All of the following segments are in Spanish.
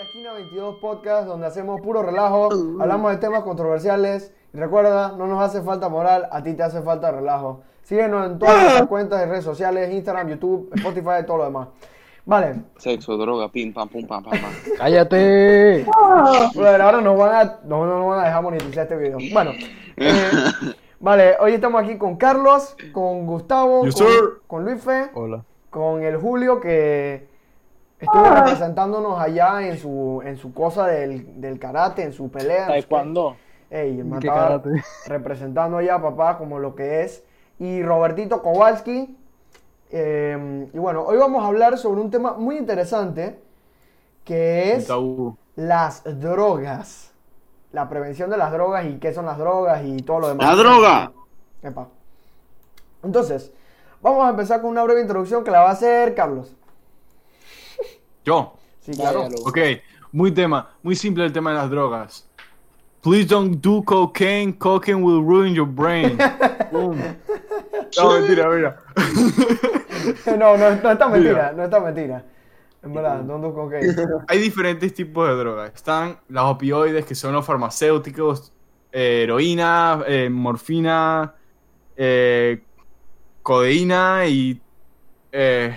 la esquina 22 podcast donde hacemos puro relajo, hablamos de temas controversiales y recuerda, no nos hace falta moral, a ti te hace falta relajo. Síguenos en todas nuestras cuentas de redes sociales, Instagram, YouTube, Spotify y todo lo demás. Vale, Sexo, droga, pim, pam, pum, pam, pam, pam. ¡Cállate! Bueno, ahora nos van a, no, no nos van a dejar monetizar este video. Bueno, eh, vale, hoy estamos aquí con Carlos, con Gustavo, Yes, con, Luisfe, Hola. con el Julio que estuvo representándonos allá en su, en su cosa del, del karate, en su pelea. Taekwondo. Ey, el representando allá, papá, como lo que es. Y Robertito Kowalski. eh, y bueno, hoy vamos a hablar sobre un tema muy interesante que es las drogas. La prevención de las drogas y qué son las drogas y todo lo demás. ¡La droga! Epa. Entonces, vamos a empezar con una breve introducción que la va a hacer Carlos. Yo. Sí, claro. Ok. Muy tema. Muy simple el tema de las drogas. Please don't do cocaine. Cocaine will ruin your brain. Boom. No, mentira, mira. No, no, no está mentira, no está mentira. En verdad, don't do cocaine. Hay diferentes tipos de drogas. Están las opioides, que son los farmacéuticos, eh, heroína, eh, morfina, eh, codeína y... eh,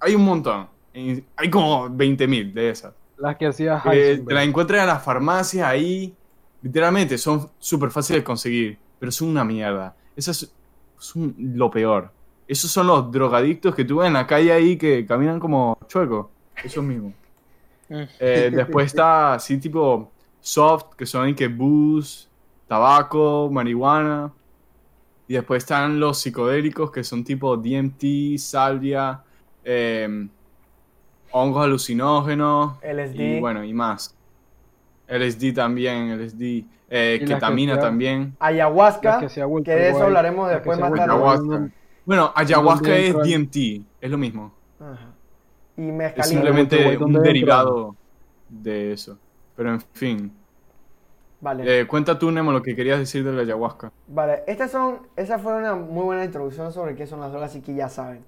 hay un montón. Hay como 20.000 de esas. Las que hacía Eh, te la Heisenberg. encuentras en las farmacias ahí. Literalmente, son súper fáciles de conseguir. Pero son una mierda. Esas son lo peor. Esos son los drogadictos que tú ves en la calle ahí que caminan como chuecos. Esos mismos. Mm. Eh, después está así tipo soft, que son ahí que booze, tabaco, marihuana. Y después están los psicodélicos, que son tipo DMT, salvia, eh, hongos alucinógenos. LSD. Y bueno, y más. LSD también, LSD. Eh, Y que ketamina también. Ayahuasca, que de eso hablaremos después más tarde. Ayahuasca. Bueno, ayahuasca es DMT, es lo mismo. Ajá. Y Es mezcalina. simplemente Donde un derivado de eso. Pero en fin. Vale. Eh, cuenta tú, Nemo, lo que querías decir de la ayahuasca. Vale, estas son, esa fue una muy buena introducción sobre qué son las drogas, así que ya saben.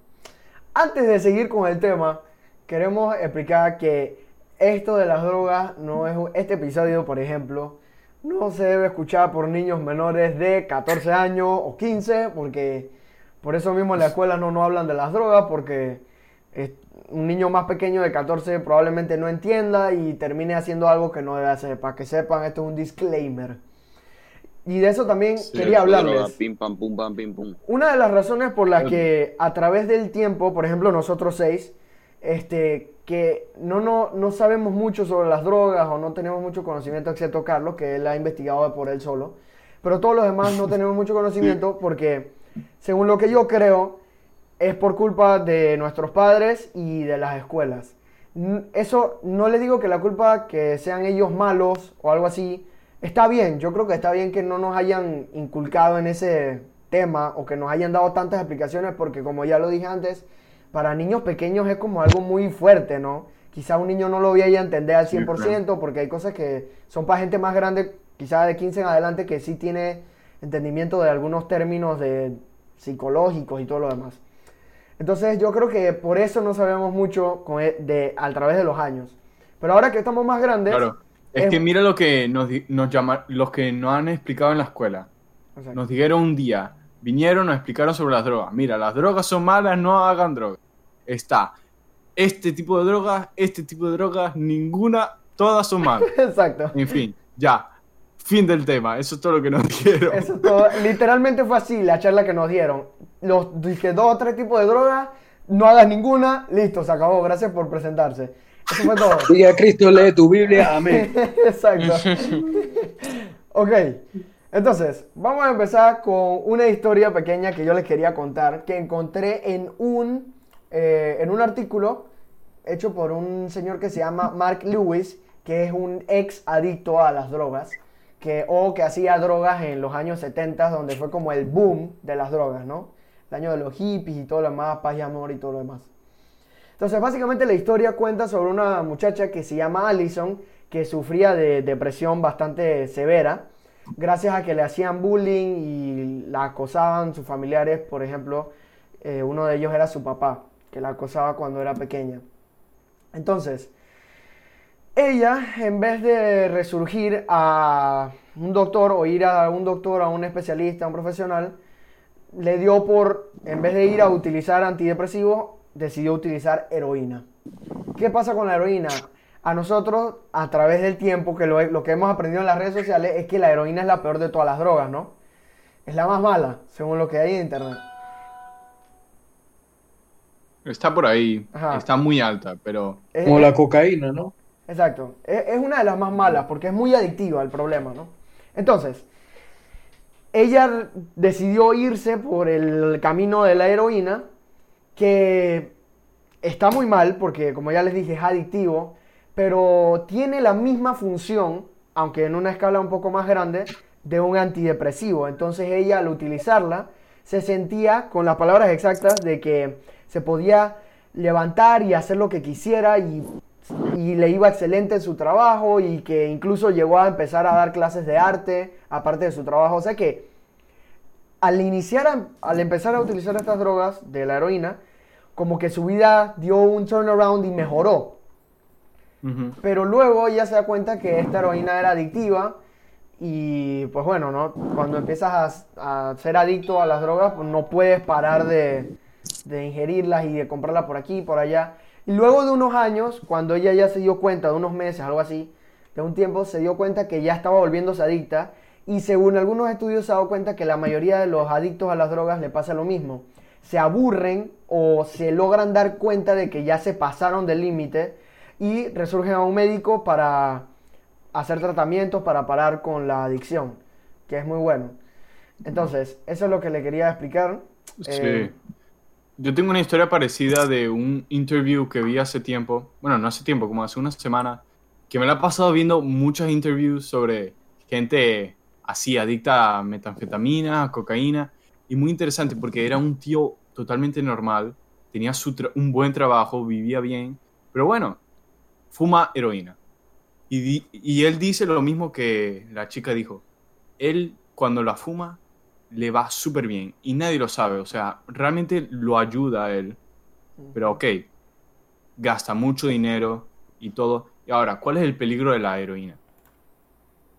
Antes de seguir con el tema, queremos explicar que esto de las drogas no es este episodio, por ejemplo, no se debe escuchar por niños menores de 14 años o 15, porque por eso mismo en la escuela no nos hablan de las drogas, porque un niño más pequeño de 14 probablemente no entienda y termine haciendo algo que no debe hacer. Para que sepan, esto es un disclaimer. Y de eso también quería droga, hablarles. Pim, pam, pum, pam, pim, pum. Una de las razones por las que a través del tiempo, por ejemplo nosotros seis, este, que no, no, no sabemos mucho sobre las drogas o no tenemos mucho conocimiento, excepto Carlos, que él ha investigado por él solo, pero todos los demás no tenemos mucho conocimiento porque, según lo que yo creo, es por culpa de nuestros padres y de las escuelas. Eso no les digo que la culpa que sean ellos malos o algo así, está bien, yo creo que está bien que no nos hayan inculcado en ese tema o que nos hayan dado tantas explicaciones porque como ya lo dije antes, para niños pequeños es como algo muy fuerte, ¿no? Quizá un niño no lo vaya a entender al Sí, 100% porque hay cosas que son para gente más grande, quizá de 15 en adelante, que sí tiene entendimiento de algunos términos de psicológicos y todo lo demás. Entonces yo creo que por eso no sabemos mucho con e- de, a través de los años. Pero ahora que estamos más grandes... Claro. Es es- que mira lo que nos, nos llama, los que nos han explicado en la escuela. Exacto. Nos dijeron un día, vinieron, nos explicaron sobre las drogas. Mira, las drogas son malas, no hagan drogas. Está este tipo de drogas, este tipo de drogas, ninguna, todas son malas. Exacto. En fin, ya. Fin del tema. Eso es todo lo que nos dijeron. Eso es todo. Literalmente fue así la charla que nos dieron. Los dije, dos o tres tipos de drogas, no hagas ninguna, listo, se acabó. Gracias por presentarse. Eso fue todo. Sigue a Cristo, lee tu Biblia, amén. Exacto. ok. Entonces, vamos a empezar con una historia pequeña que yo les quería contar, que encontré en un, eh, en un artículo hecho por un señor que se llama Mark Lewis, que es un ex adicto a las drogas, que, o que hacía drogas en los años 70, donde fue como el boom de las drogas, ¿no? El año de los hippies y todo lo demás, paz y amor y todo lo demás. Entonces, básicamente la historia cuenta sobre una muchacha que se llama Allison, que sufría de depresión bastante severa, gracias a que le hacían bullying y la acosaban sus familiares, por ejemplo, eh, uno de ellos era su papá, que la acosaba cuando era pequeña. Entonces, ella, en vez de resurgir a un doctor o ir a un doctor, a un especialista, a un profesional, le dio por, en vez de ir a utilizar antidepresivos, decidió utilizar heroína. ¿Qué pasa con la heroína? A nosotros, a través del tiempo, que lo, lo que hemos aprendido en las redes sociales es que la heroína es la peor de todas las drogas, ¿no? Es la más mala, según lo que hay en internet. Está por ahí, Ajá. está muy alta, pero Es- Como la cocaína, ¿no? Exacto. Es, es una de las más malas porque es muy adictiva el problema, ¿no? Entonces, ella decidió irse por el camino de la heroína, que está muy mal porque, como ya les dije, es adictivo, pero tiene la misma función, aunque en una escala un poco más grande, de un antidepresivo. Entonces ella al utilizarla se sentía, con las palabras exactas, de que se podía levantar y hacer lo que quisiera y, y le iba excelente en su trabajo y que incluso llegó a empezar a dar clases de arte aparte de su trabajo. O sea que al iniciar, a- al empezar a utilizar estas drogas de la heroína, como que su vida dio un turnaround y mejoró. Pero luego ella se da cuenta que esta heroína era adictiva y pues bueno, ¿no? Cuando empiezas a, a ser adicto a las drogas, pues no puedes parar de, de ingerirlas y de comprarlas por aquí y por allá. Y luego de unos años, cuando ella ya se dio cuenta, de unos meses, algo así, de un tiempo, se dio cuenta que ya estaba volviéndose adicta y según algunos estudios se ha dado cuenta que la mayoría de los adictos a las drogas le pasa lo mismo. Se aburren o se logran dar cuenta de que ya se pasaron del límite y resurgen a un médico para hacer tratamientos para parar con la adicción, que es muy bueno. Entonces, eso es lo que le quería explicar. Eh, Sí. Yo tengo una historia parecida de un interview que vi hace tiempo, bueno, no hace tiempo, como hace una semana, que me la he pasado viendo muchos interviews sobre gente así, adicta a metanfetamina, cocaína, y muy interesante porque era un tío totalmente normal, tenía un buen trabajo, vivía bien, pero bueno, fuma heroína. Y él dice lo mismo que la chica dijo. Él, cuando la fuma, le va súper bien y nadie lo sabe. O sea, realmente lo ayuda a él. Pero ok, gasta mucho dinero y todo. Y ahora, ¿cuál es el peligro de la heroína?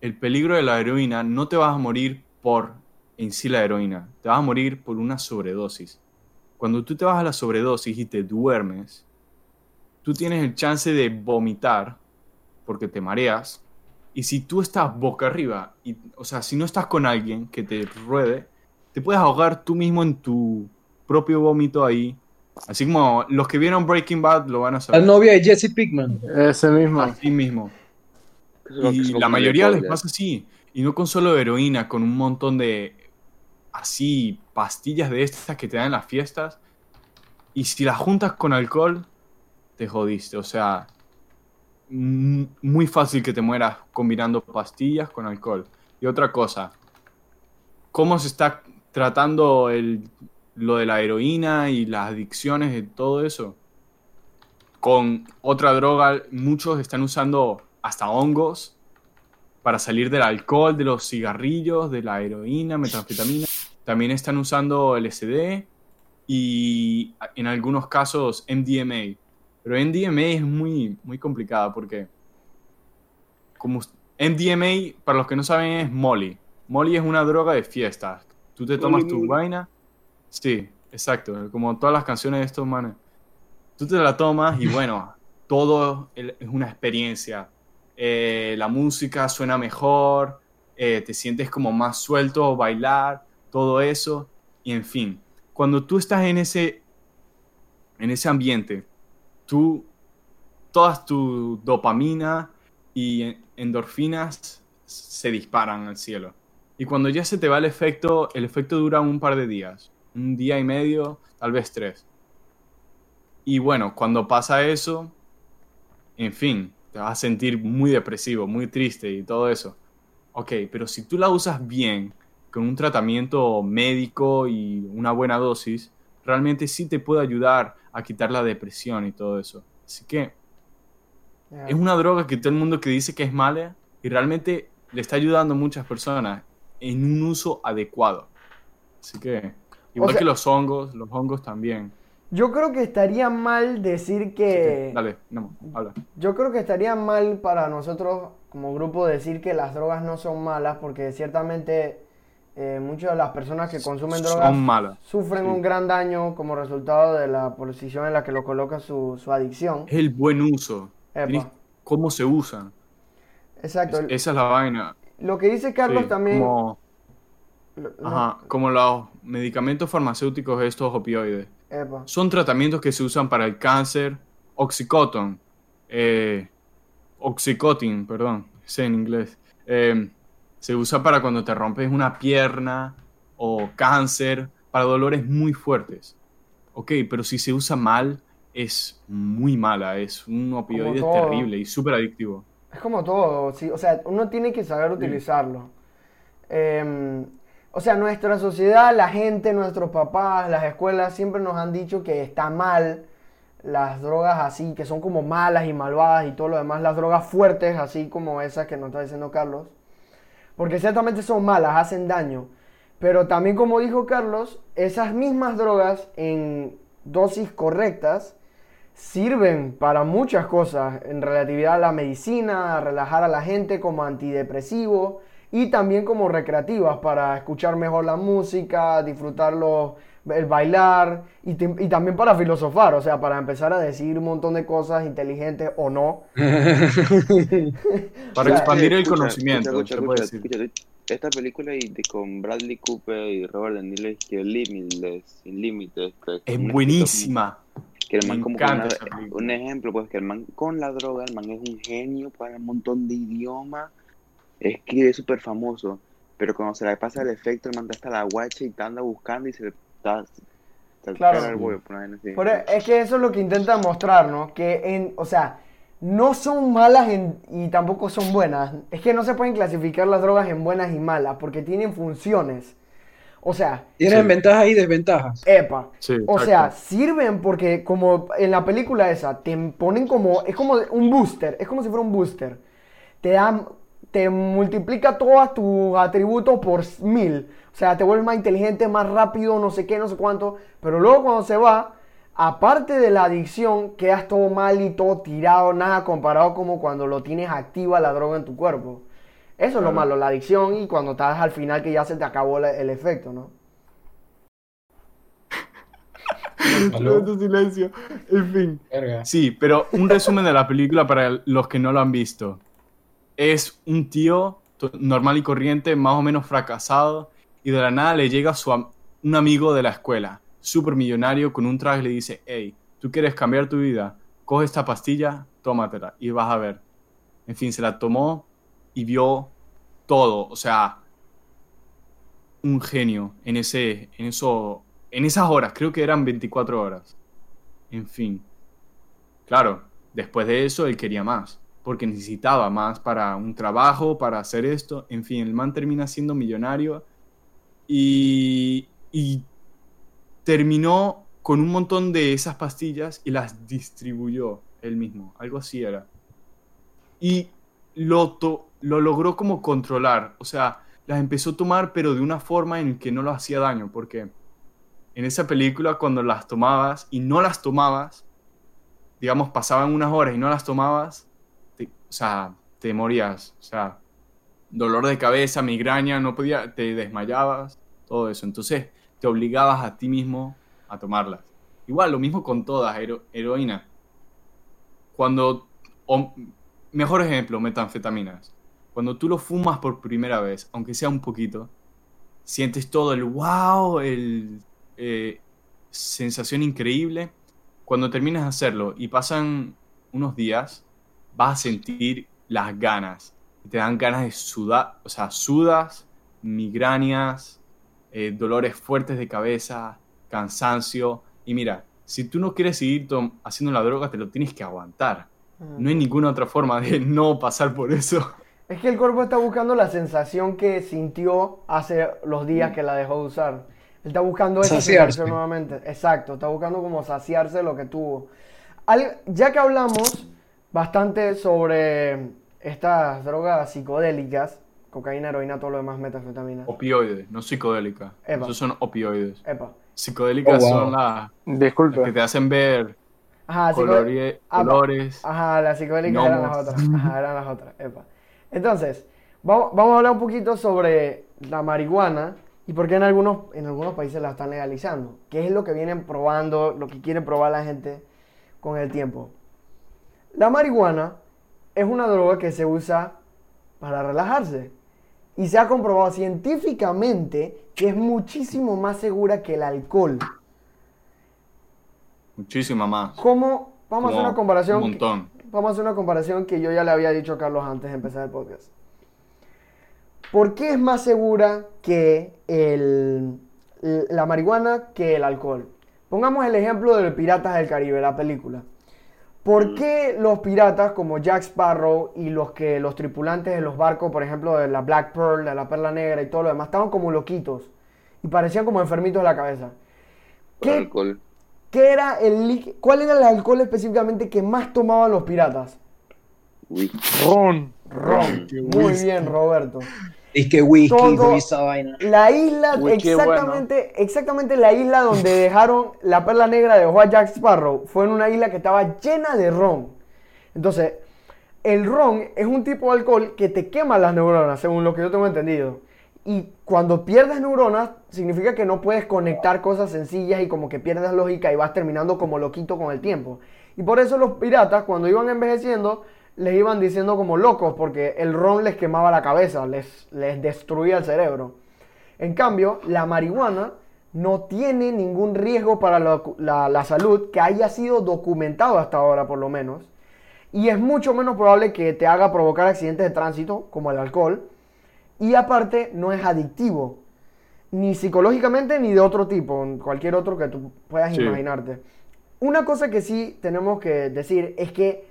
El peligro de la heroína no te vas a morir por en sí la heroína, te vas a morir por una sobredosis. Cuando tú te vas a la sobredosis y te duermes, tú tienes el chance de vomitar porque te mareas. Y si tú estás boca arriba, y, o sea, si no estás con alguien que te ruede, te puedes ahogar tú mismo en tu propio vómito ahí. Así como los que vieron Breaking Bad lo van a La saber. novia de Jesse Pickman. Ese mismo. Así mismo. Y la mayoría les pasa así. Y no con solo heroína, con un montón de así pastillas de estas que te dan en las fiestas. Y si las juntas con alcohol, te jodiste. O sea, muy fácil que te mueras combinando pastillas con alcohol. Y otra cosa, ¿cómo se está tratando el, lo de la heroína y las adicciones y todo eso? Con otra droga, muchos están usando hasta hongos para salir del alcohol, de los cigarrillos, de la heroína, metanfetamina. También están usando LSD y en algunos casos MDMA. Pero MDMA es muy, muy complicada porque como MDMA, para los que no saben, es Molly. Molly es una droga de fiesta. Tú te tomas tu vaina. Sí, exacto. Como todas las canciones de estos manes. Tú te la tomas y bueno, todo es una experiencia. Eh, la música suena mejor, eh, te sientes como más suelto, bailar, todo eso. Y en fin, cuando tú estás en ese, en ese ambiente, tú, todas tu dopamina y en- endorfinas se disparan al cielo. Y cuando ya se te va el efecto, el efecto dura un par de días, un día y medio, tal vez tres. Y bueno, cuando pasa eso, en fin, te vas a sentir muy depresivo, muy triste y todo eso. Ok, pero si tú la usas bien, con un tratamiento médico y una buena dosis, realmente sí te puede ayudar a quitar la depresión y todo eso. Así que es una droga que todo el mundo que dice que es mala y realmente le está ayudando a muchas personas en un uso adecuado. Así que, igual sea- que los hongos, los hongos también. Yo creo que estaría mal decir que... Dale, no, habla. Yo creo que estaría mal para nosotros como grupo decir que las drogas no son malas porque ciertamente eh, muchas de las personas que consumen drogas malas. sufren sí. un gran daño como resultado de la posición en la que lo coloca su, su adicción. Es el buen uso. Epa. ¿Cómo se usan? Exacto. Es- esa es la vaina. Lo que dice Carlos Sí, también... Como, no, ajá, como los medicamentos farmacéuticos, estos opioides. epa. Son tratamientos que se usan para el cáncer. Oxycontin. Eh, Oxycontin, perdón. Sé en inglés. Eh, se usa para cuando te rompes una pierna o cáncer, para dolores muy fuertes. Ok, pero si se usa mal, es muy mala. Es un opioide terrible y súper adictivo. Es como todo, sí, o sea, uno tiene que saber utilizarlo. Eh, o sea, nuestra sociedad, la gente, nuestros papás, las escuelas siempre nos han dicho que está mal las drogas así, que son como malas y malvadas y todo lo demás, las drogas fuertes, así como esas que nos está diciendo Carlos, porque ciertamente son malas, hacen daño. Pero también como dijo Carlos, esas mismas drogas en dosis correctas sirven para muchas cosas en relatividad a la medicina, a relajar a la gente como antidepresivo y también como recreativas para escuchar mejor la música, disfrutarlo, el bailar y, te- y también para filosofar, o sea, para empezar a decir un montón de cosas inteligentes o no. Para O sea, expandir el Escucha, conocimiento, escucha, puede esta película y de, con Bradley Cooper y Robert De Niro es que Limitless, Sin Límites. que Es buenísima. Que el man Me como encanta una- un ejemplo, pues que el man con la droga, el man es un genio para un montón de idiomas, escribe súper famoso, pero cuando se le pasa el efecto, el man está hasta la guacha y te anda buscando y se le Claro. el huevo, e- es que eso es lo que intenta mostrar, ¿no? Que en, o sea, no son malas en- y tampoco son buenas. Es que no se pueden clasificar las drogas en buenas y malas porque tienen funciones. O sea, Tienen Sí. ventajas y desventajas. epa. Sí, O sea, sirven porque como en la película esa, te ponen como, es como un booster, es como si fuera un booster. Te dan, te multiplica todos tus atributos por mil. O sea, te vuelves más inteligente, más rápido, no sé qué, no sé cuánto. Pero luego cuando se va, aparte de la adicción, quedas todo mal y todo tirado, nada comparado como cuando lo tienes activa la droga en tu cuerpo. Eso es lo malo, la adicción y cuando estás al final que ya se te acabó la- el efecto, ¿no? De silencio. En fin. Verga. Sí, pero un resumen de la película para los que no lo han visto. Es un tío normal y corriente, más o menos fracasado, y de la nada le llega su am- un amigo de la escuela, súper millonario, con un traje le dice, hey, ¿tú quieres cambiar tu vida? Coge esta pastilla, tómatela y vas a ver. En fin, se la tomó y vio todo, o sea, un genio en, ese, en, eso, en esas horas, creo que eran 24 horas. En fin. Claro, después de eso él quería más, porque necesitaba más para un trabajo, para hacer esto. En fin, el man termina siendo millonario y, y terminó con un montón de esas pastillas y las distribuyó él mismo. Algo así era. Y lo, to- lo logró como controlar. O sea, las empezó a tomar, pero de una forma en que no lo hacía daño, porque en esa película cuando las tomabas y no las tomabas, digamos, pasaban unas horas y no las tomabas, o sea, te morías, o sea, dolor de cabeza, migraña, no podía, te desmayabas, todo eso. Entonces, te obligabas a ti mismo a tomarlas. Igual, lo mismo con todas, hero- heroína. Cuando, o, mejor ejemplo, metanfetaminas. Cuando tú lo fumas por primera vez, aunque sea un poquito, sientes todo el wow, el eh, sensación increíble. Cuando terminas de hacerlo y pasan unos días, vas a sentir las ganas. Te dan ganas de sudar, o sea, sudas, migrañas, eh, dolores fuertes de cabeza, cansancio. Y mira, si tú no quieres seguir haciendo la droga, te lo tienes que aguantar. No hay ninguna otra forma de no pasar por eso. Es que el cuerpo está buscando la sensación que sintió hace los días que la dejó de usar. Él está buscando esa Saciarse. sensación nuevamente. Exacto, está buscando como saciarse lo que tuvo. Al- ya que hablamos bastante sobre estas drogas psicodélicas, cocaína, heroína, todo lo demás, metanfetamina. Opioides, no psicodélica. Epa. Esos son opioides. Epa. psicodélicas Oh, wow. son las que te hacen ver Ajá, ah, colores. Ajá, las psicodélicas eran las otras. Ajá, eran las otras. epa. Entonces, vamos, vamos a hablar un poquito sobre la marihuana y por qué en algunos, en algunos países la están legalizando. ¿Qué es lo que vienen probando, lo que quieren probar la gente con el tiempo? La marihuana es una droga que se usa para relajarse. Y se ha comprobado científicamente que es muchísimo más segura que el alcohol. Muchísima más. ¿Cómo? Vamos a hacer una comparación. Un montón. Vamos a hacer una comparación que yo ya le había dicho a Carlos antes de empezar el podcast. ¿Por qué es más segura que el- la marihuana que el alcohol? Pongamos el ejemplo de los Piratas del Caribe, la película. ¿Por qué los piratas como Jack Sparrow y los que los tripulantes de los barcos, por ejemplo, de la Black Pearl, de la Perla Negra y todo lo demás, estaban como loquitos y parecían como enfermitos de la cabeza? Por ¿Qué, alcohol. qué era el ¿Cuál era el alcohol específicamente que más tomaban los piratas? Whisky. Ron. Ron. Muy bien, Roberto. Es que whisky, Todo- esa vaina. La isla, Uy, exactamente, exactamente la isla donde dejaron la perla negra de Juan Jack Sparrow, fue en una isla que estaba llena de ron. Entonces, el ron es un tipo de alcohol que te quema las neuronas, según lo que yo tengo entendido. Y cuando pierdes neuronas, significa que no puedes conectar cosas sencillas y como que pierdes lógica y vas terminando como loquito con el tiempo. Y por eso los piratas, cuando iban envejeciendo, les iban diciendo como locos, porque el ron les quemaba la cabeza, les, les destruía el cerebro. En cambio, la marihuana no tiene ningún riesgo para la, la- la salud que haya sido documentado hasta ahora, por lo menos. Y es mucho menos probable que te haga provocar accidentes de tránsito, como el alcohol. Y aparte, no es adictivo. Ni psicológicamente ni de otro tipo, cualquier otro que tú puedas Sí. imaginarte. Una cosa que sí tenemos que decir es que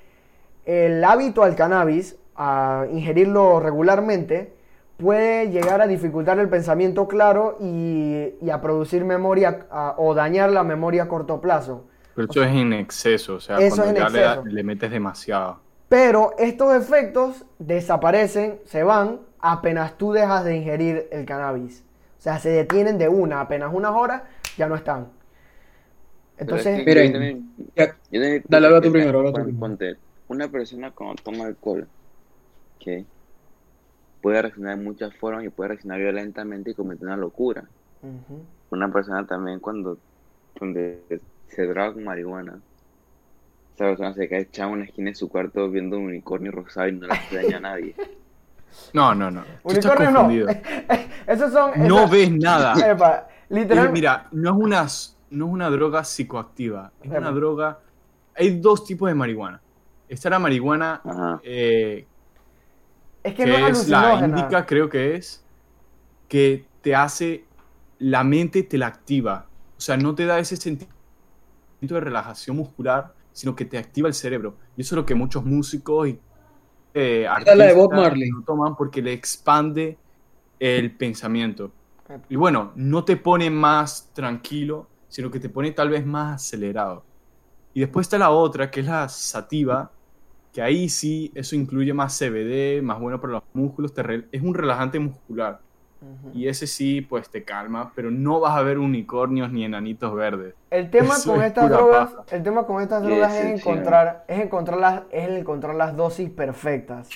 el hábito al cannabis, a ingerirlo regularmente, puede llegar a dificultar el pensamiento claro y, y a producir memoria a- o dañar la memoria a corto plazo. Pero eso es en exceso, o sea, Eso cuando ya le, da- exceso. le metes demasiado. Pero estos efectos desaparecen, se van, apenas tú dejas de ingerir el cannabis. O sea, se detienen de una, apenas unas horas, ya no están. Pero es Entonces, que Miren, Dale, habla tú primero, la- habla tú primero. Una persona cuando toma alcohol, que puede reaccionar de muchas formas y puede reaccionar violentamente y cometer una locura. Una persona también cuando donde se droga con marihuana, esa persona se queda echada en una esquina de su cuarto viendo un unicornio rosado y no le hace daño a nadie. No, no, no. Unicornio no. confundido. Esos son. No esas- ves nada. Epa, literal. Eh, Mira, no es una, no es una droga psicoactiva, es Epa. una droga... Hay dos tipos de marihuana. Está la marihuana eh, es que que no es es la indica, creo que es, que te hace, la mente te la activa. O sea, no te da ese sentimiento de relajación muscular, sino que te activa el cerebro. Y eso es lo que muchos músicos y eh, Esta es la de Bob artistas Marley. lo toman porque le expande el pensamiento. Y bueno, no te pone más tranquilo, sino que te pone tal vez más acelerado. Y después está la otra, que es la sativa, que ahí sí, eso incluye más CBD, más bueno para los músculos, te re- es un relajante muscular. Y ese sí, pues te calma, pero no vas a ver unicornios ni enanitos verdes. El tema Eso con es estas drogas, paja. el tema con estas drogas es encontrar, es encontrar las, es encontrar las dosis perfectas.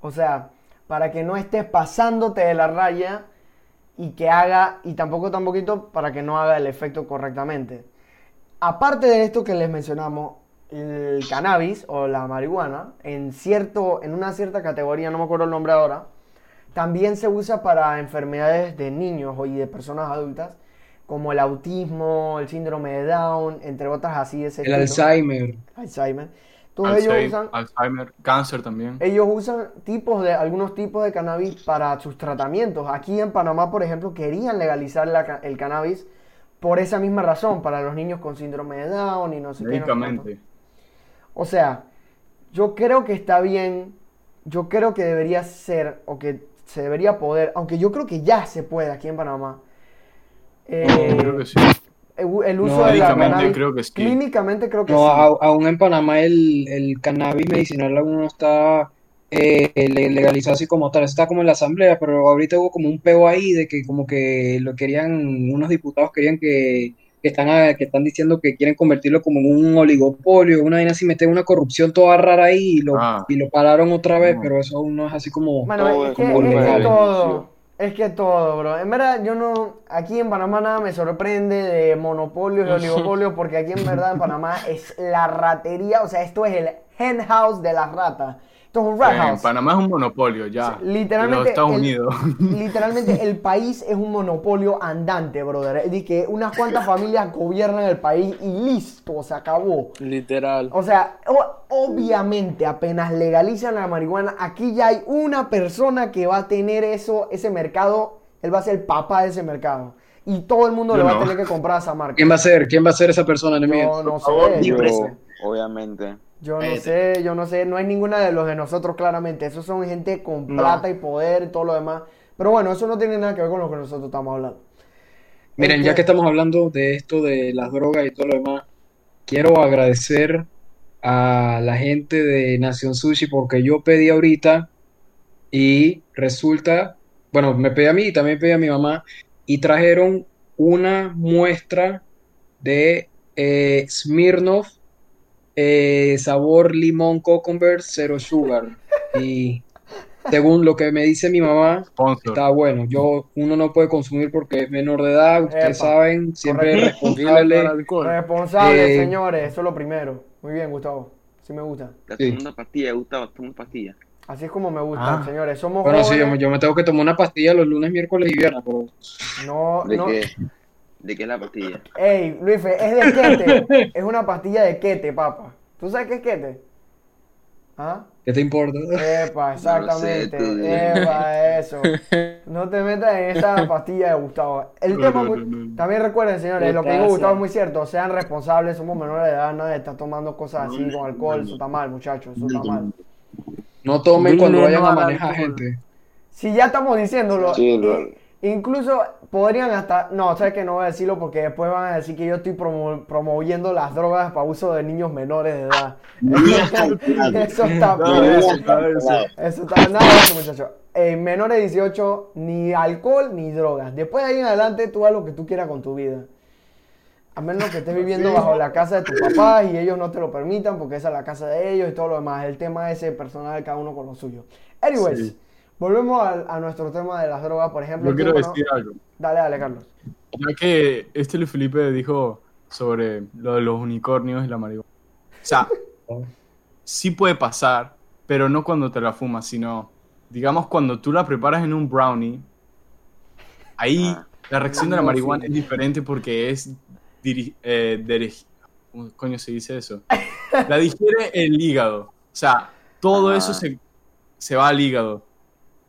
O sea, para que no estés pasándote de la raya y que haga, y tampoco tan poquito para que no haga el efecto correctamente. Aparte de esto que les mencionamos, el cannabis o la marihuana, en cierto, en una cierta categoría, no me acuerdo el nombre ahora, también se usa para enfermedades de niños o y de personas adultas, como el autismo, el síndrome de Down, entre otras así de ese El estilo. Alzheimer. Alzheimer. Todos ellos usan, Alzheimer, cáncer también. ellos usan tipos de, algunos tipos de cannabis para sus tratamientos. Aquí en Panamá, por ejemplo, querían legalizar la ca- el cannabis por esa misma razón, para los niños con síndrome de Down y no sé qué. Médicamente. O sea, yo creo que está bien, yo creo que debería ser, o que se debería poder, aunque yo creo que ya se puede aquí en Panamá. eh, Creo que sí. el, uso No, de la cannabis, creo que sí. clínicamente creo que No, sí. a- aún en Panamá el, el cannabis medicinal aún no está eh, le- legalizado así como tal. Está como en la asamblea, pero ahorita hubo como un peo ahí de que como que lo querían, unos diputados querían que que están, a- que están diciendo que quieren convertirlo como en un oligopolio, una vaina así, meter una corrupción toda rara ahí y lo, Ah. y lo pararon otra vez, No. pero eso aún no es así como... Bueno, Todo es que, es que todo, es que todo, bro. En verdad, yo no, aquí en Panamá nada me sorprende de monopolios y oligopolios, porque aquí en verdad en Panamá es la ratería, o sea, esto es el hen house de las ratas. Esto es un rat En. Panamá es un monopolio ya. Literalmente En los Estados el- Unidos. Literalmente el país es un monopolio andante, brother. Es decir, que unas cuantas familias gobiernan el país y listo, se acabó. Literal. O sea, o- obviamente apenas legalizan la marihuana, aquí ya hay una persona que va a tener eso, ese mercado, él va a ser el papá de ese mercado. Y todo el mundo Yo le va no. a tener que comprar esa marca. ¿Quién va a ser? ¿Quién va a ser esa persona, Yo enemigo? no favor, sé. Yo, obviamente. Yo no sé, yo no sé, no es ninguna de los de nosotros claramente. Esos son gente con No. plata y poder y todo lo demás. Pero bueno, eso no tiene nada que ver con lo que nosotros estamos hablando. Miren, ya que estamos hablando de esto de las drogas y todo lo demás, quiero agradecer a la gente de Nación Sushi porque yo pedí ahorita y resulta, bueno, me pedí a mí y también pedí a mi mamá y trajeron una muestra de eh, Smirnoff eh, sabor limón cucumber cero sugar y según lo que me dice mi mamá Sponsor. Está bueno, yo uno no puede consumir porque es menor de edad, ustedes Epa, saben, siempre. Dile responsable. Responsable, Eh, señores, eso es lo primero. Muy bien, Gustavo. Sí me gusta. La Sí. segunda pastilla, Gustavo, toma pastilla. Así es como me gusta, Ah. señores. Somos Bueno, sí, yo, me- yo me tengo que tomar una pastilla los lunes, miércoles y viernes, pero No, ¿De no. qué? ¿De qué es la pastilla? Ey, Luis, es de quete. es una pastilla de quete, papá. ¿Tú sabes qué es quete? ¿Ah? ¿qué te importa? Epa, exactamente. tú. Epa, eso. No te metas en esa pastilla de Gustavo. El No, tema, no, muy- no, no. también recuerden, señores, ¿Qué lo que dijo? Gustavo es muy cierto. Sean responsables, somos menores de edad, nadie está tomando cosas así con alcohol. Eso está mal, muchachos, eso está mal. No tomen cuando no vayan a manejar alcohol. gente. Si ya estamos diciéndolo, Sí, lo- incluso podrían hasta, no, sabes que no voy a decirlo porque después van a decir que yo estoy promo- promoviendo las drogas para uso de niños menores de edad. Eso está de eso, de eso. Eso está nada de eso, muchachos. Eh, menores de 18, ni alcohol ni drogas. Después de ahí en adelante, tú haz lo que tú quieras con tu vida. A menos que estés viviendo bajo la casa de tus papás y ellos no te lo permitan porque esa es la casa de ellos y todo lo demás. El tema ese personal, cada uno con lo suyo. Anyways, Sí. Volvemos al- a, nuestro tema de las drogas. Por ejemplo, Yo quiero Panamá- decir algo. Dale, dale, Carlos. Ya que este Luis Felipe dijo sobre lo de los unicornios y la marihuana. O sea, sí puede pasar, pero no cuando te la fumas, sino, digamos, cuando tú la preparas en un brownie, ahí Ah. la reacción de la marihuana sí. es diferente porque es eh, ¿Cómo coño se dice eso? La digiere el hígado. O sea, todo Ah. eso se, se va al hígado.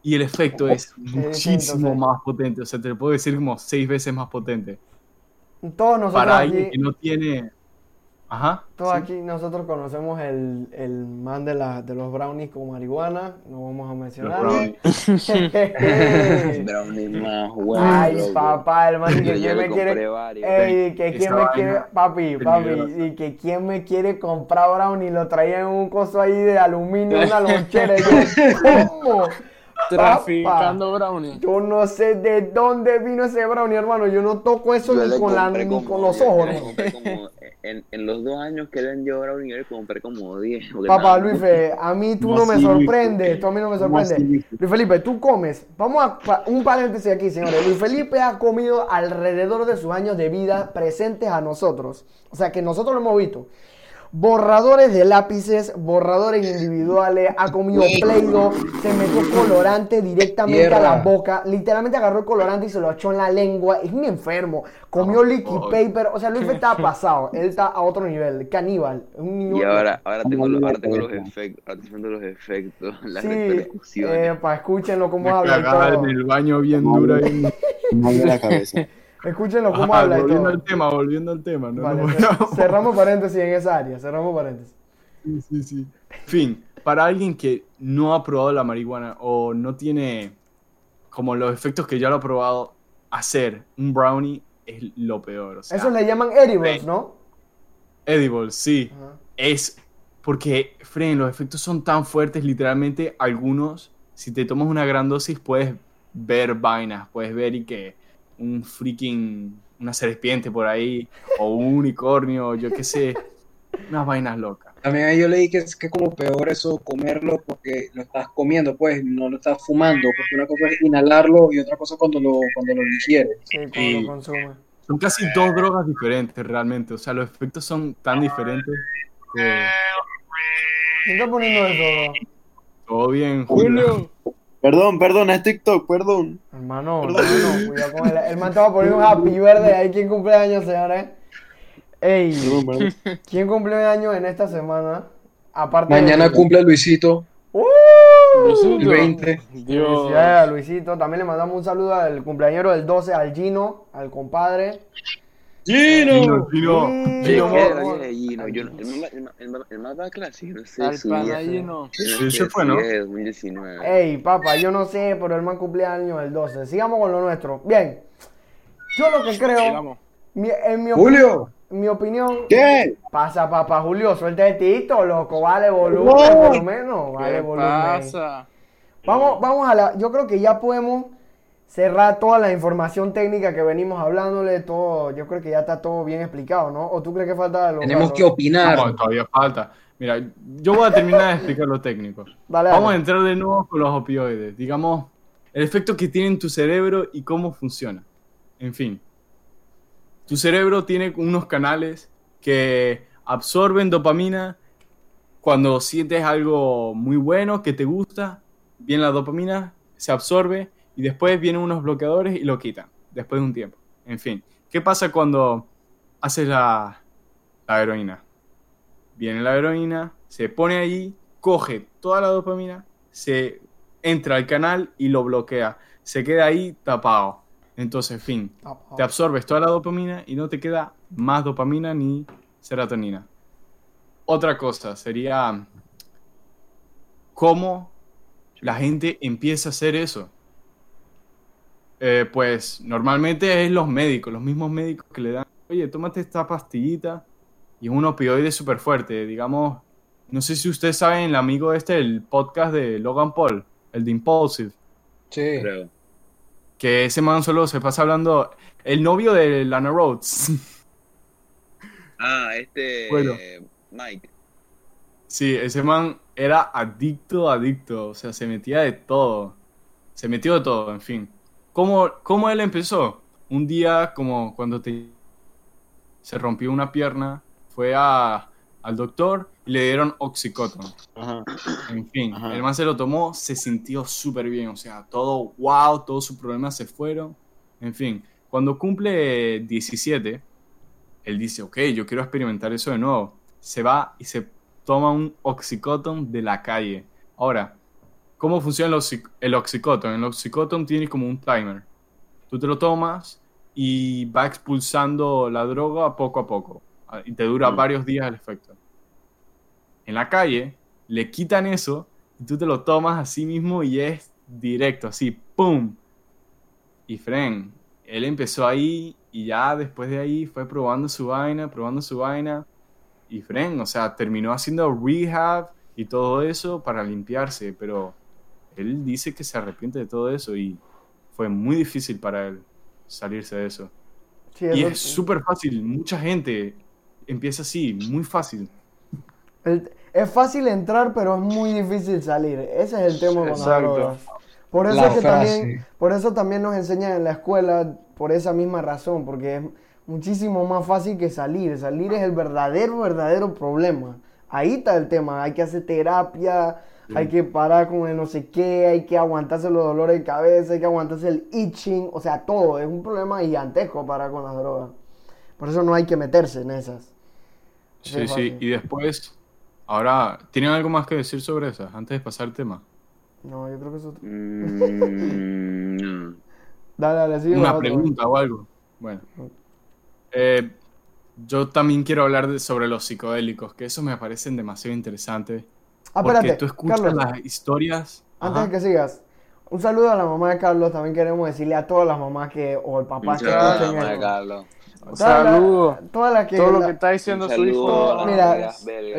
Y el efecto es distinto, muchísimo más potente. O sea, te lo puedo decir como seis veces más potente. Todos nosotros Para alguien aquí, que no tiene. Ajá. todos sí. aquí nosotros conocemos el, el man de, la, de los brownies con marihuana. No vamos a Los mencionarlo. brownies. Brownie más bueno. Ay, loco. papá, y Yo que quién me quiere. varios. Ey, que quién Esa me vaina quiere. Papi, papi, y que quién me quiere comprar brownie. Lo traía en un coso ahí de aluminio, una lonchera. ¿cómo? Traficando brownie. Yo no sé de dónde vino ese brownie, hermano. Yo no toco eso Yo ni le con, la, compré ni como- con los yo ojos, le hermano. compré como- en, en los dos años que le vendió Brownie, yo le compré como 10. porque Papá, Luis Fe, a mí tú ¿Cómo no me sorprendes, tú a mí no me ¿Cómo así, sorprendes. Luis? Luis Felipe, tú comes. Vamos a pa- un paréntesis aquí, señores. Luis Felipe ha comido alrededor de sus años de vida presentes a nosotros. O sea, que nosotros lo hemos visto. Borradores de lápices, borradores individuales, ha comido Play-Doh, se metió colorante directamente a la boca, literalmente agarró el colorante y se lo echó en la lengua, es un enfermo, comió liquid oh. paper, o sea, Luis está pasado, él está a otro nivel, caníbal, un Y ahora, ahora tengo, los, ahora una tengo los cabeza. efectos, ahora los efectos, las Sí, repercusiones. para escúchenlo cómo habla en el baño bien dura. y- la cabeza. Escúchenlo cómo Ajá, habla y volviendo todo. al tema, volviendo al tema. No, Vale, cerramos paréntesis en esa área, cerramos paréntesis. Sí, sí, sí. Fin, para alguien que no ha probado la marihuana o no tiene como los efectos que ya lo ha probado, hacer un brownie es lo peor. O sea, Eso le llaman edibles. ¿no? edible, sí. Ajá. Es porque, Fren, los efectos son tan fuertes, literalmente algunos, si te tomas una gran dosis, puedes ver vainas, puedes ver y que un freaking una serpiente por ahí, o un unicornio, yo qué sé, unas vainas locas. También yo leí que es que es como peor eso comerlo porque lo estás comiendo, pues, no lo estás fumando, porque una cosa es inhalarlo y otra cosa cuando lo, cuando lo digieres. Sí, cuando lo consume. Son casi dos drogas diferentes realmente, o sea, los efectos son tan diferentes que ¿Quién está poniendo eso? todo bien, Julio. Julio. Perdón, perdón, es TikTok, perdón. Hermano, hermano, cuidado con el... El man te va a poner un happy verde ahí. ¿Quién cumple años, señores? Ey. ¿quién cumple años en esta semana? Aparte Mañana de... cumple Luisito, ¡Uh! Luisito. el 20. Dios. Felicidades a Luisito. También le mandamos un saludo al cumpleañero del 12, al Gino, al compadre. Gino, Gino, Sí. ¿Qué Gino, Gino? El, más, el, el, el va a clase, yo no sé. Al su vida. panallino. Yo Sí, no se sé fue, ¿no? es de 2019. Ey, papá, yo no sé, pero el man cumpleaños el 12. Sigamos con lo nuestro. Bien. Yo lo que creo, Sigamos. mi- en mi, Julio, mi opinión, ¿Qué? pasa, papá Julio, suelta el tito, loco, vale volumen, por lo menos, vale ¿Qué volumen. pasa? Vamos, vamos a la, yo creo que ya podemos cerrar toda la información técnica que venimos hablándole, todo, yo creo que ya está todo bien explicado, ¿no? ¿O tú crees que falta algo? tenemos que opinar. No, todavía falta. Mira, yo voy a terminar de explicar lo técnico. Dale, Vamos a entrar de nuevo con los opioides. Digamos, el efecto que tiene en tu cerebro y cómo funciona. En fin, tu cerebro tiene unos canales que absorben dopamina cuando sientes algo muy bueno que te gusta. Viene la dopamina, se absorbe y después vienen unos bloqueadores y lo quitan después de un tiempo. En fin, ¿qué pasa cuando haces la, la heroína? Viene la heroína, se pone allí, coge toda la dopamina, se entra al canal y lo bloquea. Se queda ahí tapado. Entonces, fin, Tapado. te absorbes toda la dopamina y no te queda más dopamina ni serotonina. Otra cosa sería cómo la gente empieza a hacer eso. Eh, pues normalmente es los médicos, los mismos médicos que le dan, oye, tómate esta pastillita y es un opioide súper fuerte. Digamos, no sé si ustedes saben, el amigo este, el podcast de Logan Paul, el de Impulsive, Sí. Creo. que ese man solo se pasa hablando, el novio de Lana Rhodes. Ah, este. Bueno. Mike. Sí, ese man era adicto, adicto, o sea, se metía de todo, se metió de todo, en fin. ¿Cómo, cómo él empezó? Un día, como cuando te... se rompió una pierna, fue a, al doctor y le dieron oxicodone. Ajá. En fin, Ajá. el man se lo tomó, se sintió súper bien, o sea, todo wow, todos sus problemas se fueron. En fin, cuando cumple 17, él dice, ok, yo quiero experimentar eso de nuevo. Se va y se toma un oxicodone de la calle. Ahora, ¿cómo funciona el, el? El oxicodone tiene como un timer. Tú te lo tomas y va expulsando la droga poco a poco. Y te dura Mm. varios días el efecto. En la calle, le quitan eso y tú te lo tomas así mismo y es directo, así, ¡pum! Y Fren, él empezó ahí y ya después de ahí fue probando su vaina, probando su vaina. Y Fren, o sea, terminó haciendo rehab y todo eso para limpiarse, pero él dice que se arrepiente de todo eso y fue muy difícil para él salirse de eso. Sí, Y es súper fácil, mucha gente empieza así, muy fácil. el- es fácil entrar, pero es muy difícil salir. Ese es el tema con las Exacto. drogas. Por eso, La es que frase. también, por eso también nos enseñan en la escuela, por esa misma razón, porque es muchísimo más fácil que salir. Salir es el verdadero, verdadero problema. Ahí está el tema. Hay que hacer terapia, hay que parar con el no sé qué, hay que aguantarse los dolores de cabeza, hay que aguantarse el itching, o sea, todo. Es un problema gigantesco parar con las drogas. Por eso no hay que meterse en esas. Sí, Sí, y después, ahora, ¿tienen algo más que decir sobre esas antes de pasar el tema? No, yo creo que eso... Mm. Dale, dale, sigue Una otro. pregunta o algo. Bueno, Eh, yo también quiero hablar de- sobre los psicodélicos, que esos me parecen demasiado interesantes. Ah, porque espérate, tú escuchas Carlos. las historias. Antes Ajá. de que sigas, un saludo a la mamá de Carlos. También queremos decirle a todas las mamás que, o el papá que escuchen gracias, esto. Carlos. Todas las- Saludo. Todas las que. Todo lo que está diciendo su hijo. Mira,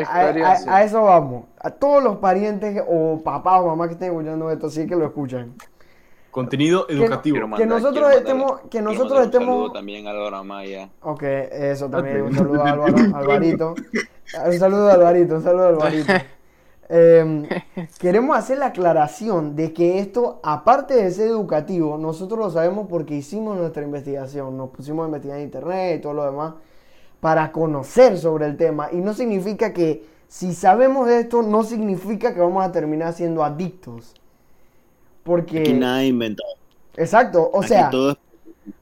a, a- a eso vamos. A todos los parientes o papás o mamás que estén escuchando esto, sí que lo escuchan. Contenido educativo. Que mandar- nosotros quiero estemos- mandar- que nosotros mandar un estemos- saludo también a Laura Maya. Ok, eso también. Un saludo a Álvaro, Alvarito. Un saludo a Alvarito, un saludo a Alvarito. Eh, queremos hacer la aclaración de que esto, aparte de ser educativo, nosotros lo sabemos porque hicimos nuestra investigación. Nos pusimos a investigar en internet y todo lo demás para conocer sobre el tema. Y no significa que si sabemos de esto, no significa que vamos a terminar siendo adictos. Porque... Aquí nada inventado. Exacto, o Aquí sea, todo, es-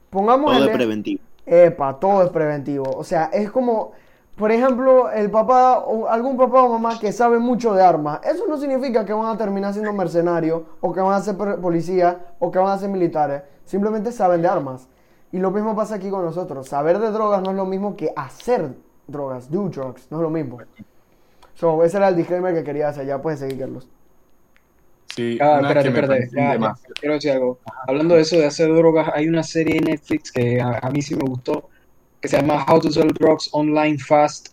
pongamos todo el... es preventivo. Epa, todo es preventivo. O sea, es como, por ejemplo, el papá o algún papá o mamá que sabe mucho de armas. Eso no significa que van a terminar siendo mercenarios o que van a ser policías o que van a ser militares. Simplemente saben de armas. Y lo mismo pasa aquí con nosotros. Saber de drogas no es lo mismo que hacer drogas, do drugs, no es lo mismo. So, ese era el disclaimer que quería hacer. Ya puedes seguir, Carlos. Sí, Ah, espérate, espérate. ya, ya, demasiado. quiero decir algo. Hablando de eso de hacer drogas, hay una serie en Netflix que a, a mí sí me gustó, que se llama How to Sell Drugs Online Fast,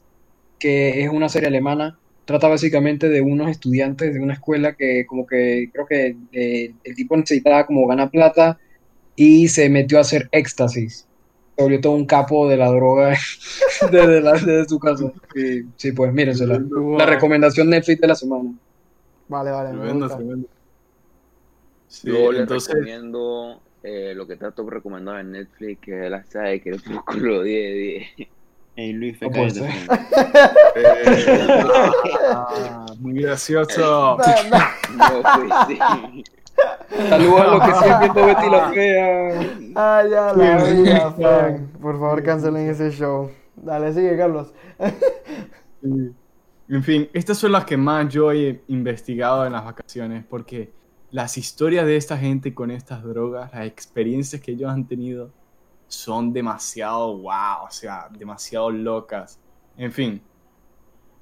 que es una serie alemana. Trata básicamente de unos estudiantes de una escuela que como que creo que eh, el tipo necesitaba como ganar plata y se metió a hacer éxtasis. Se volvió todo un capo de la droga desde, la- desde su casa. Y, sí, pues mírensela. La recomendación Netflix de la semana. Vale, vale. me Tremendo, gusta. tremendo. Sí, Yo les entonces, recomiendo eh, lo que trato recomendado en Netflix, que es la saga de Crepúsculo 10 de 10. Ey, Luis, No puede ser. eh, ah, muy gracioso. No, pues sí. Saludos a los que siguen viendo Betty la Fea. Ah, ya la vida, Frank. Por favor, cancelen ese show. Dale, sigue, Carlos. Sí. En fin, estas son las que más yo he investigado en las vacaciones, porque las historias de esta gente con estas drogas, las experiencias que ellos han tenido, son demasiado wow, o sea, demasiado locas. En fin,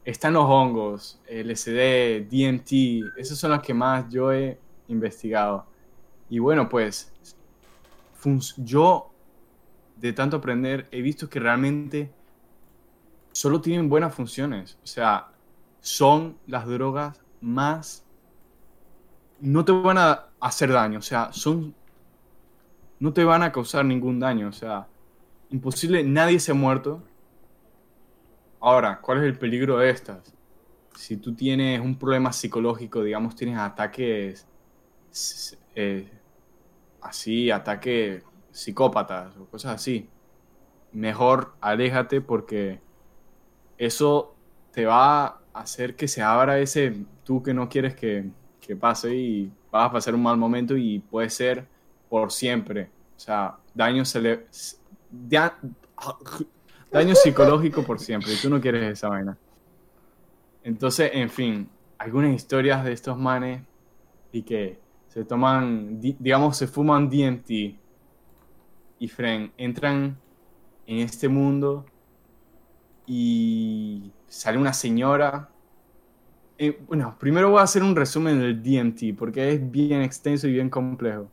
están los hongos, LSD, DMT, esas son las que más yo he investigado. Y bueno, pues, yo de tanto aprender he visto que realmente solo tienen buenas funciones. O sea, son las drogas más... No te van a hacer daño. O sea, son... No te van a causar ningún daño. O sea, imposible. Nadie se ha muerto. Ahora, ¿cuál es el peligro de estas? Si tú tienes un problema psicológico, digamos, tienes ataques eh, así, ataques psicópatas o cosas así, mejor aléjate porque eso te va a hacer que se abra ese tú que no quieres que, que pase y vas a pasar un mal momento y puede ser por siempre. O sea, daño, cele- da- daño psicológico por siempre y tú no quieres esa vaina. Entonces, en fin, algunas historias de estos manes y que se toman, di- digamos, se fuman DMT y Fren, entran en este mundo y sale una señora. Eh, bueno, primero voy a hacer un resumen del DMT porque es bien extenso y bien complejo.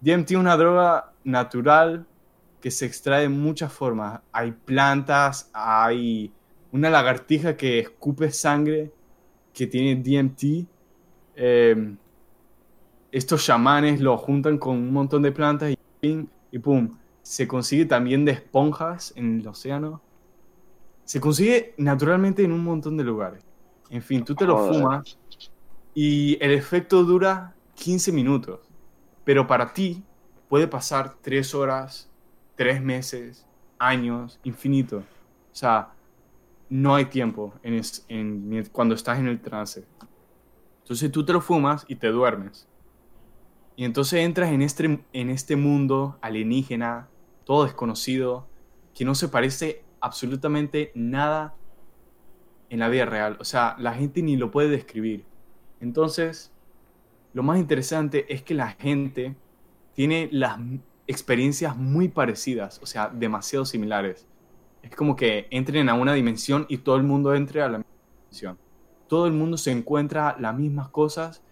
DMT es una droga natural que se extrae de muchas formas. Hay plantas, hay una lagartija que escupe sangre que tiene DMT. Eh, estos chamanes lo juntan con un montón de plantas y, y pum. Se consigue también de esponjas en el océano. Se consigue naturalmente en un montón de lugares. En fin, tú te lo fumas y el efecto dura 15 minutos. Pero para ti puede pasar 3 horas, 3 meses, años, infinito. O sea, no hay tiempo en es- en- cuando estás en el trance. Entonces tú te lo fumas y te duermes. Y entonces entras en este, en este mundo alienígena, todo desconocido, que no se parece absolutamente nada en la vida real. O sea, la gente ni lo puede describir. Entonces, lo más interesante es que la gente tiene las experiencias muy parecidas, o sea, demasiado similares. Es como que entren a una dimensión y todo el mundo entre a la misma dimensión. Todo el mundo se encuentra las mismas cosas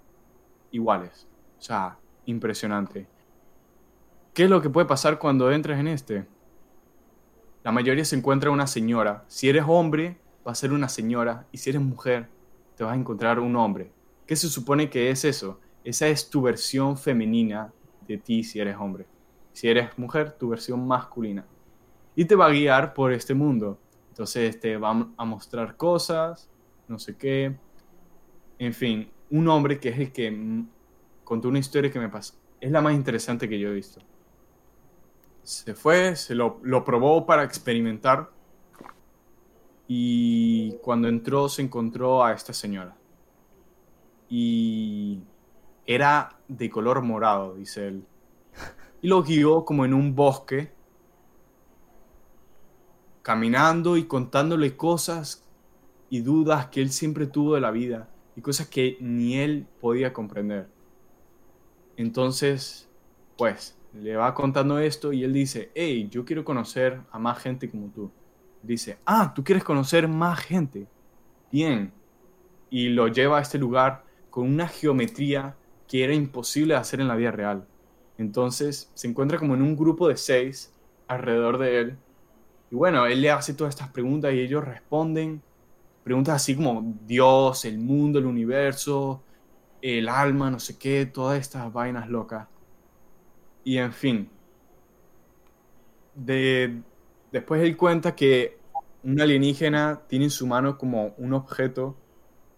iguales. O sea, impresionante. ¿Qué es lo que puede pasar cuando entres en este? La mayoría se encuentra una señora. Si eres hombre, va a ser una señora. Y si eres mujer, te vas a encontrar un hombre. ¿Qué se supone que es eso? Esa es tu versión femenina de ti si eres hombre. Si eres mujer, tu versión masculina. Y te va a guiar por este mundo. Entonces te va a mostrar cosas, no sé qué. En fin, un hombre que es el que contó una historia que me pasó. Es la más interesante que yo he visto. Se fue, se lo, lo probó para experimentar. Y cuando entró se encontró a esta señora. Y era de color morado, dice él. Y lo guió como en un bosque, caminando y contándole cosas y dudas que él siempre tuvo de la vida y cosas que ni él podía comprender. Entonces, pues, le va contando esto y él dice, hey, yo quiero conocer a más gente como tú. Dice, ah, tú quieres conocer más gente. Bien. Y lo lleva a este lugar con una geometría que era imposible hacer en la vida real. Entonces se encuentra como en un grupo de seis alrededor de él. Y bueno, él le hace todas estas preguntas y ellos responden. Preguntas así como Dios, el mundo, el universo, el alma, no sé qué, todas estas vainas locas. Y en fin. De, después él cuenta que un alienígena tiene en su mano como un objeto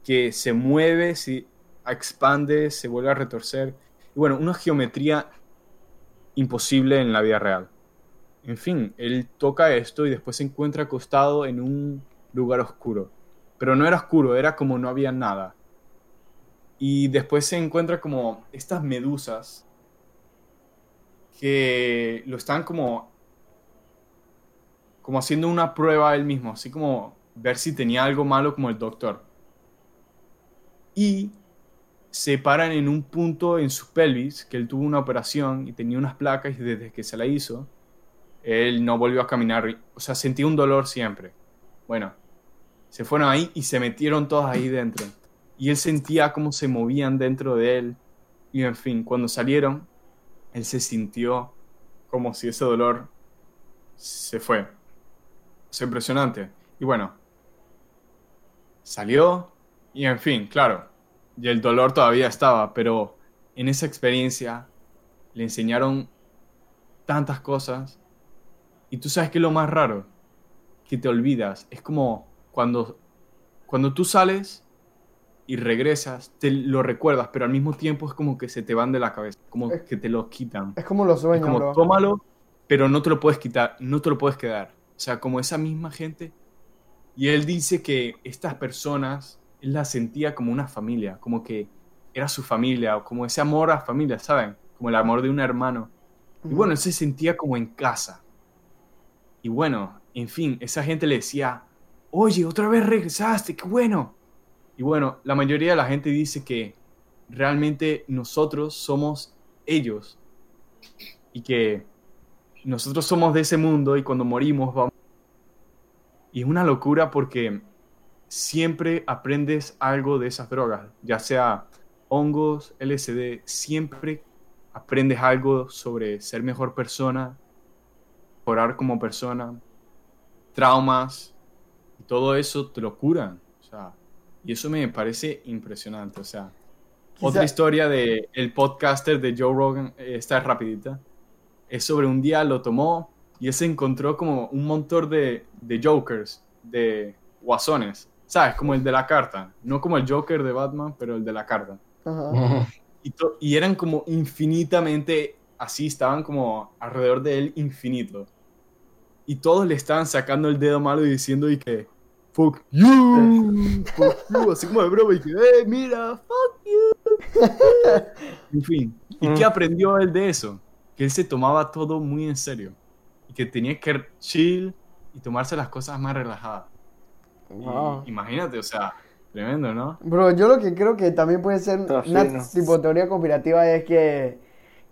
que se mueve, se expande, se vuelve a retorcer. Y bueno, una geometría imposible en la vida real. En fin, él toca esto y después se encuentra acostado en un lugar oscuro. Pero no era oscuro, era como no había nada. Y después se encuentra como estas medusas que lo están como como haciendo una prueba él mismo, así como ver si tenía algo malo como el doctor. Y se paran en un punto en su pelvis, que él tuvo una operación y tenía unas placas y desde que se la hizo, él no volvió a caminar, o sea, sentía un dolor siempre. Bueno, se fueron ahí y se metieron todos ahí dentro. Y él sentía cómo se movían dentro de él. Y en fin, cuando salieron, él se sintió como si ese dolor se fue. Es impresionante. Y bueno, salió y en fin, claro, y el dolor todavía estaba, pero en esa experiencia le enseñaron tantas cosas. Y tú sabes que es lo más raro, que te olvidas. Es como cuando, cuando tú sales y regresas, te lo recuerdas, pero al mismo tiempo es como que se te van de la cabeza, como Es- que te lo quitan. Es como los Es sueños, como, bro. tómalo, pero no te lo puedes quitar, no te lo puedes quedar. O sea, como esa misma gente. Y él dice que estas personas, él las sentía como una familia, como que era su familia, o como ese amor a familia, ¿saben? Como el amor de un hermano. Y bueno, él se sentía como en casa. Y bueno, en fin, esa gente le decía, oye, otra vez regresaste, qué bueno. Y bueno, la mayoría de la gente dice que realmente nosotros somos ellos y que nosotros somos de ese mundo y cuando morimos vamos... Y es una locura porque siempre aprendes algo de esas drogas, ya sea hongos, LSD, siempre aprendes algo sobre ser mejor persona, mejorar como persona, traumas, y todo eso te lo curan. O sea, y eso me parece impresionante. O sea, Quizá- otra historia de el podcaster de Joe Rogan, eh, esta es rapidita, es sobre un día lo tomó y él se encontró como un montón de, de jokers, de guasones, ¿sabes? Como el de la carta, no como el Joker de Batman, pero el de la carta. Ajá. Y, y eran como infinitamente así, estaban como alrededor de él infinito. Y todos le estaban sacando el dedo malo y diciendo y que, fuck you, fuck you, así como de broma y que, eh, mira, fuck you. en fin, ¿y qué aprendió él de eso? Que él se tomaba todo muy en serio. Y que tenía que chill y tomarse las cosas más relajadas. Y Wow. imagínate, o sea, tremendo, ¿no? Bro, yo lo que creo que también puede ser una tipo teoría conspirativa es que,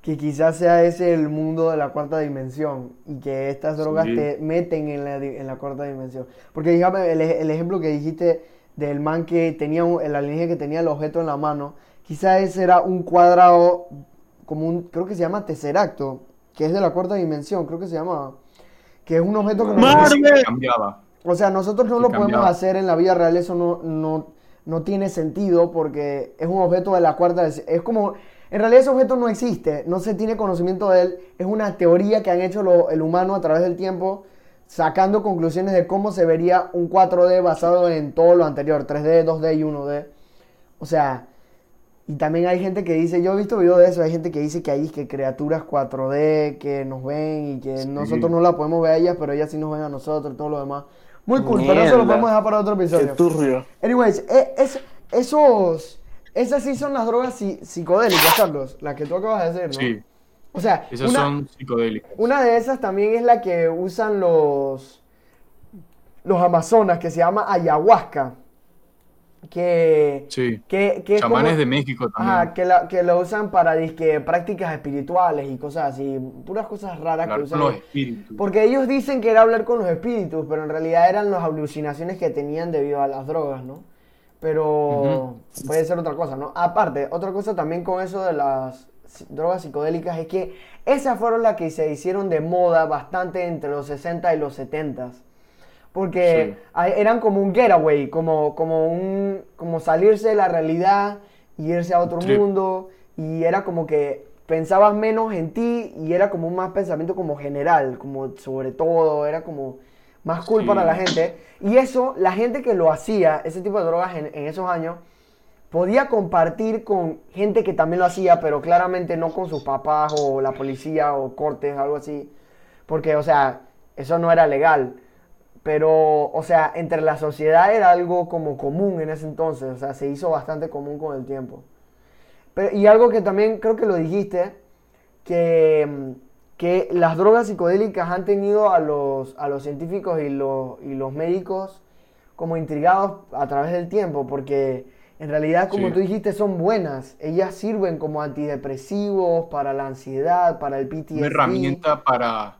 que quizás sea ese el mundo de la cuarta dimensión y que estas drogas Sí. te meten en la, en la cuarta dimensión. Porque dígame, el, ej- el ejemplo que dijiste del man que tenía, un- el alienígena que tenía el objeto en la mano, quizás ese era un cuadrado, como un, creo que se llama tesseracto, que es de la cuarta dimensión, creo que se llama, que es un objeto que nosotros- cambiaba. o sea, nosotros no Que lo podemos cambiaba. hacer en la vida real, eso no, no, no tiene sentido porque es un objeto de la cuarta, es como, En realidad ese objeto no existe, no se tiene conocimiento de él, es una teoría que han hecho lo- el humano a través del tiempo, sacando conclusiones de cómo se vería un 4D basado en todo lo anterior, 3D, 2D y 1D. O sea, y también hay gente que dice, yo he visto videos de eso, hay gente que dice que hay que criaturas 4D que nos ven y que Sí. nosotros no la podemos ver a ellas, pero ellas sí nos ven a nosotros, todo lo demás. Muy cool, pero eso lo podemos dejar para otro Qué episodio. turbio. Anyways, e- es- esos, esas sí son las drogas psi- psicodélicas, Carlos, las que tú acabas de decir, ¿no? Sí, O sea, esas una, son psicodélicas. una de esas también es la que usan los, los amazonas, que se llama ayahuasca. Que, Sí. que, que es Chamanes como- de México también. Ajá, que, la, que lo usan para disque, prácticas espirituales y cosas así, puras cosas raras que usan. con los espíritus. Porque ellos dicen que era hablar con los espíritus, pero en realidad eran las alucinaciones que tenían debido a las drogas, ¿no? Pero puede ser otra cosa, ¿no? Aparte, otra cosa también con eso de las drogas psicodélicas es que esas fueron las que se hicieron de moda bastante entre los 60 y los 70. Porque Sí. eran como un getaway, como, como, un, como salirse de la realidad y irse a otro mundo. Y era como que pensabas menos en ti y era como un más pensamiento como general, como sobre todo, era como más cool Sí. para la gente. Y eso, la gente que lo hacía, ese tipo de drogas en, en esos años, podía compartir con gente que también lo hacía, pero claramente no con sus papás o la policía o cortes, algo así. Porque, o sea, eso no era legal. Pero, o sea, entre la sociedad era algo como común en ese entonces. O sea, se hizo bastante común con el tiempo. Pero- y algo que también creo que lo dijiste, que, que las drogas psicodélicas han tenido a los, a los científicos y los, y los médicos como intrigados a través del tiempo, porque en realidad, como Sí. tú dijiste, son buenas. Ellas sirven como antidepresivos para la ansiedad, para el PTSD. Una herramienta para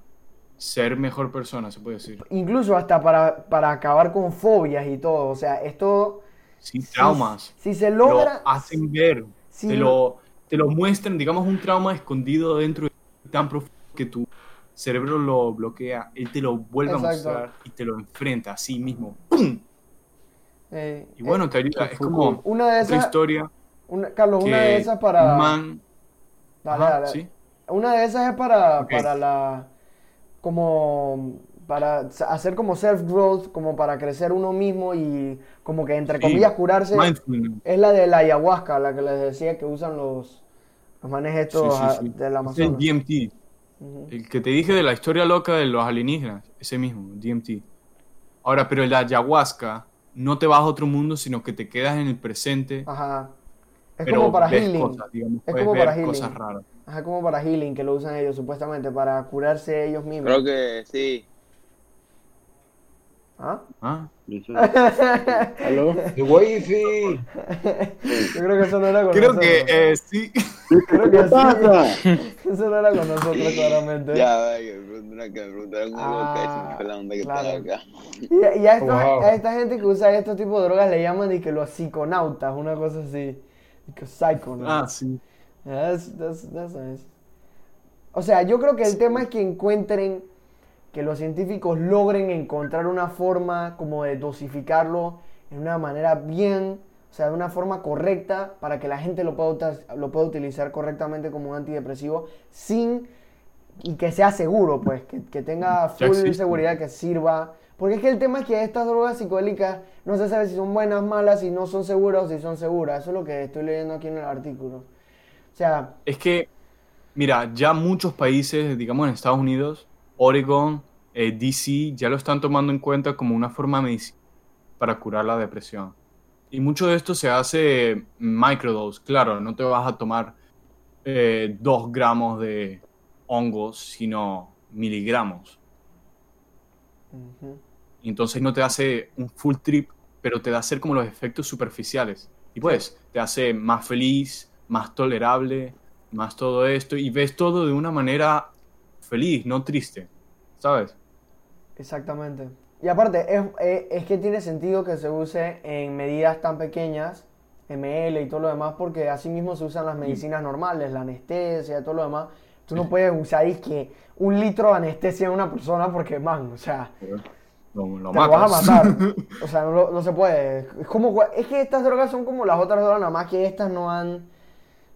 ser mejor persona, se puede decir. Incluso hasta para, para acabar con fobias y todo. O sea, esto... Sin si- traumas. Si, se Lo logra... hacen ver. Te, lo- lo, te lo muestran, digamos, un trauma escondido dentro de ti tan profundo que tu cerebro lo bloquea. Él te lo vuelve Exacto. a mostrar y te lo enfrenta a sí mismo. ¡Pum! eh, Y bueno, te ayuda. Es como una de otra esas... historia una- Carlos, una de esas para... man... Dale, Ajá, dale. ¿sí? Una de esas es para, para la. Como. para hacer como self-growth, como para crecer uno mismo y como que entre Sí. comillas curarse. Es la de la ayahuasca, la que les decía que usan los, los manes estos Sí, sí, ah, sí. del Es el Amazonas. DMT. El que te dije de la historia loca de los alienígenas, ese mismo, DMT. Ahora, pero el ayahuasca no te vas a otro mundo, sino que te quedas en el presente, Ajá. Es pero como para healing. cosas, digamos, Es como para healing. cosas raras. Ajá, como para healing que lo usan ellos supuestamente, para curarse ellos mismos. Creo que sí. ¿Ah? ¿Ah? ¿Aló? The wifi. Yo creo que eso no era con Creo nosotros. que eh, sí. Creo que ¿Qué sí. pasa? Eso no era con nosotros, claramente. Ya, vaya, que me preguntaron, que Ah, y la onda que claro. estaba acá. Y, y a, esta, Wow. a esta gente que usa estos tipos de drogas le llaman de que los psiconautas, una cosa así. Que psychonauts. Ah, sí. That's- that's- that's nice. O sea, yo creo que el tema es que encuentren, que los científicos logren encontrar una forma como de dosificarlo en una manera bien, o sea, de una forma correcta para que la gente lo pueda, lo pueda utilizar correctamente como un antidepresivo sin y que sea seguro, pues, que, que tenga full seguridad, que sirva. Porque es que el tema es que estas drogas psicodélicas no se sabe si son buenas, malas, si no son seguras o si son seguras. Eso es lo que estoy leyendo aquí en el artículo. O sea, Es que, mira, ya muchos países, digamos en Estados Unidos, Oregon, eh, DC, ya lo están tomando en cuenta como una forma medicinal para curar la depresión. Y mucho de esto se hace microdose, claro, no te vas a tomar eh, dos gramos de hongos, sino miligramos. entonces no te hace un full trip, pero te da hacer como los efectos superficiales. Y pues, te hace más feliz, más tolerable, más todo esto, y ves todo de una manera feliz, no triste, ¿sabes? exactamente. Y aparte, es, es- es que tiene sentido que se use en medidas tan pequeñas, ml y todo lo demás, porque así mismo se usan las medicinas normales, la anestesia, todo lo demás. Tú no puedes usar es que un litro de anestesia en una persona porque, man, o sea, Lo, lo te lo vas a matar. O sea, no, no se puede. Es, como, es que estas drogas son como las otras drogas, nada más que estas no han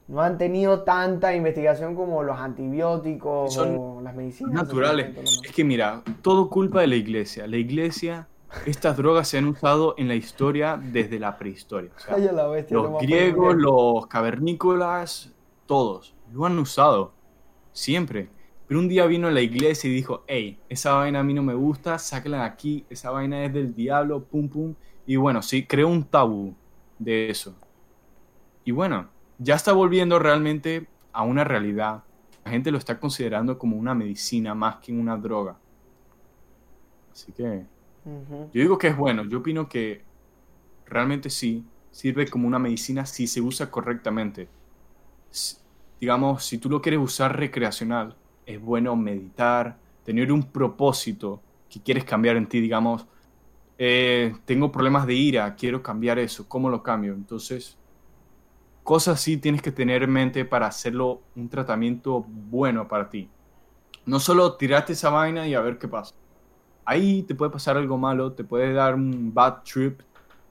no han tenido tanta investigación como los antibióticos Son o las medicinas. naturales. Es que mira, todo culpa de la iglesia. La iglesia, estas drogas se han usado en la historia desde la prehistoria. O sea, Ay, a la bestia, lo los griegos, los cavernícolas, todos lo han usado. Siempre. Pero un día vino la iglesia y dijo, hey, esa vaina a mí no me gusta, sáquenla de aquí, esa vaina es del diablo, pum pum. Y bueno, sí, creó un tabú de eso. Y bueno, ya está volviendo realmente a una realidad. La gente lo está considerando como una medicina más que una droga. Así que yo digo que es bueno. Yo opino que realmente sí sirve como una medicina si se usa correctamente. Digamos, si tú lo quieres usar recreacional, es bueno meditar, tener un propósito que quieres cambiar en ti. Digamos, eh, tengo problemas de ira, quiero cambiar eso. ¿Cómo lo cambio? Entonces, cosas así tienes que tener en mente para hacerlo un tratamiento bueno para ti. No solo tirarte esa vaina y a ver qué pasa. Ahí te puede pasar algo malo, te puede dar un bad trip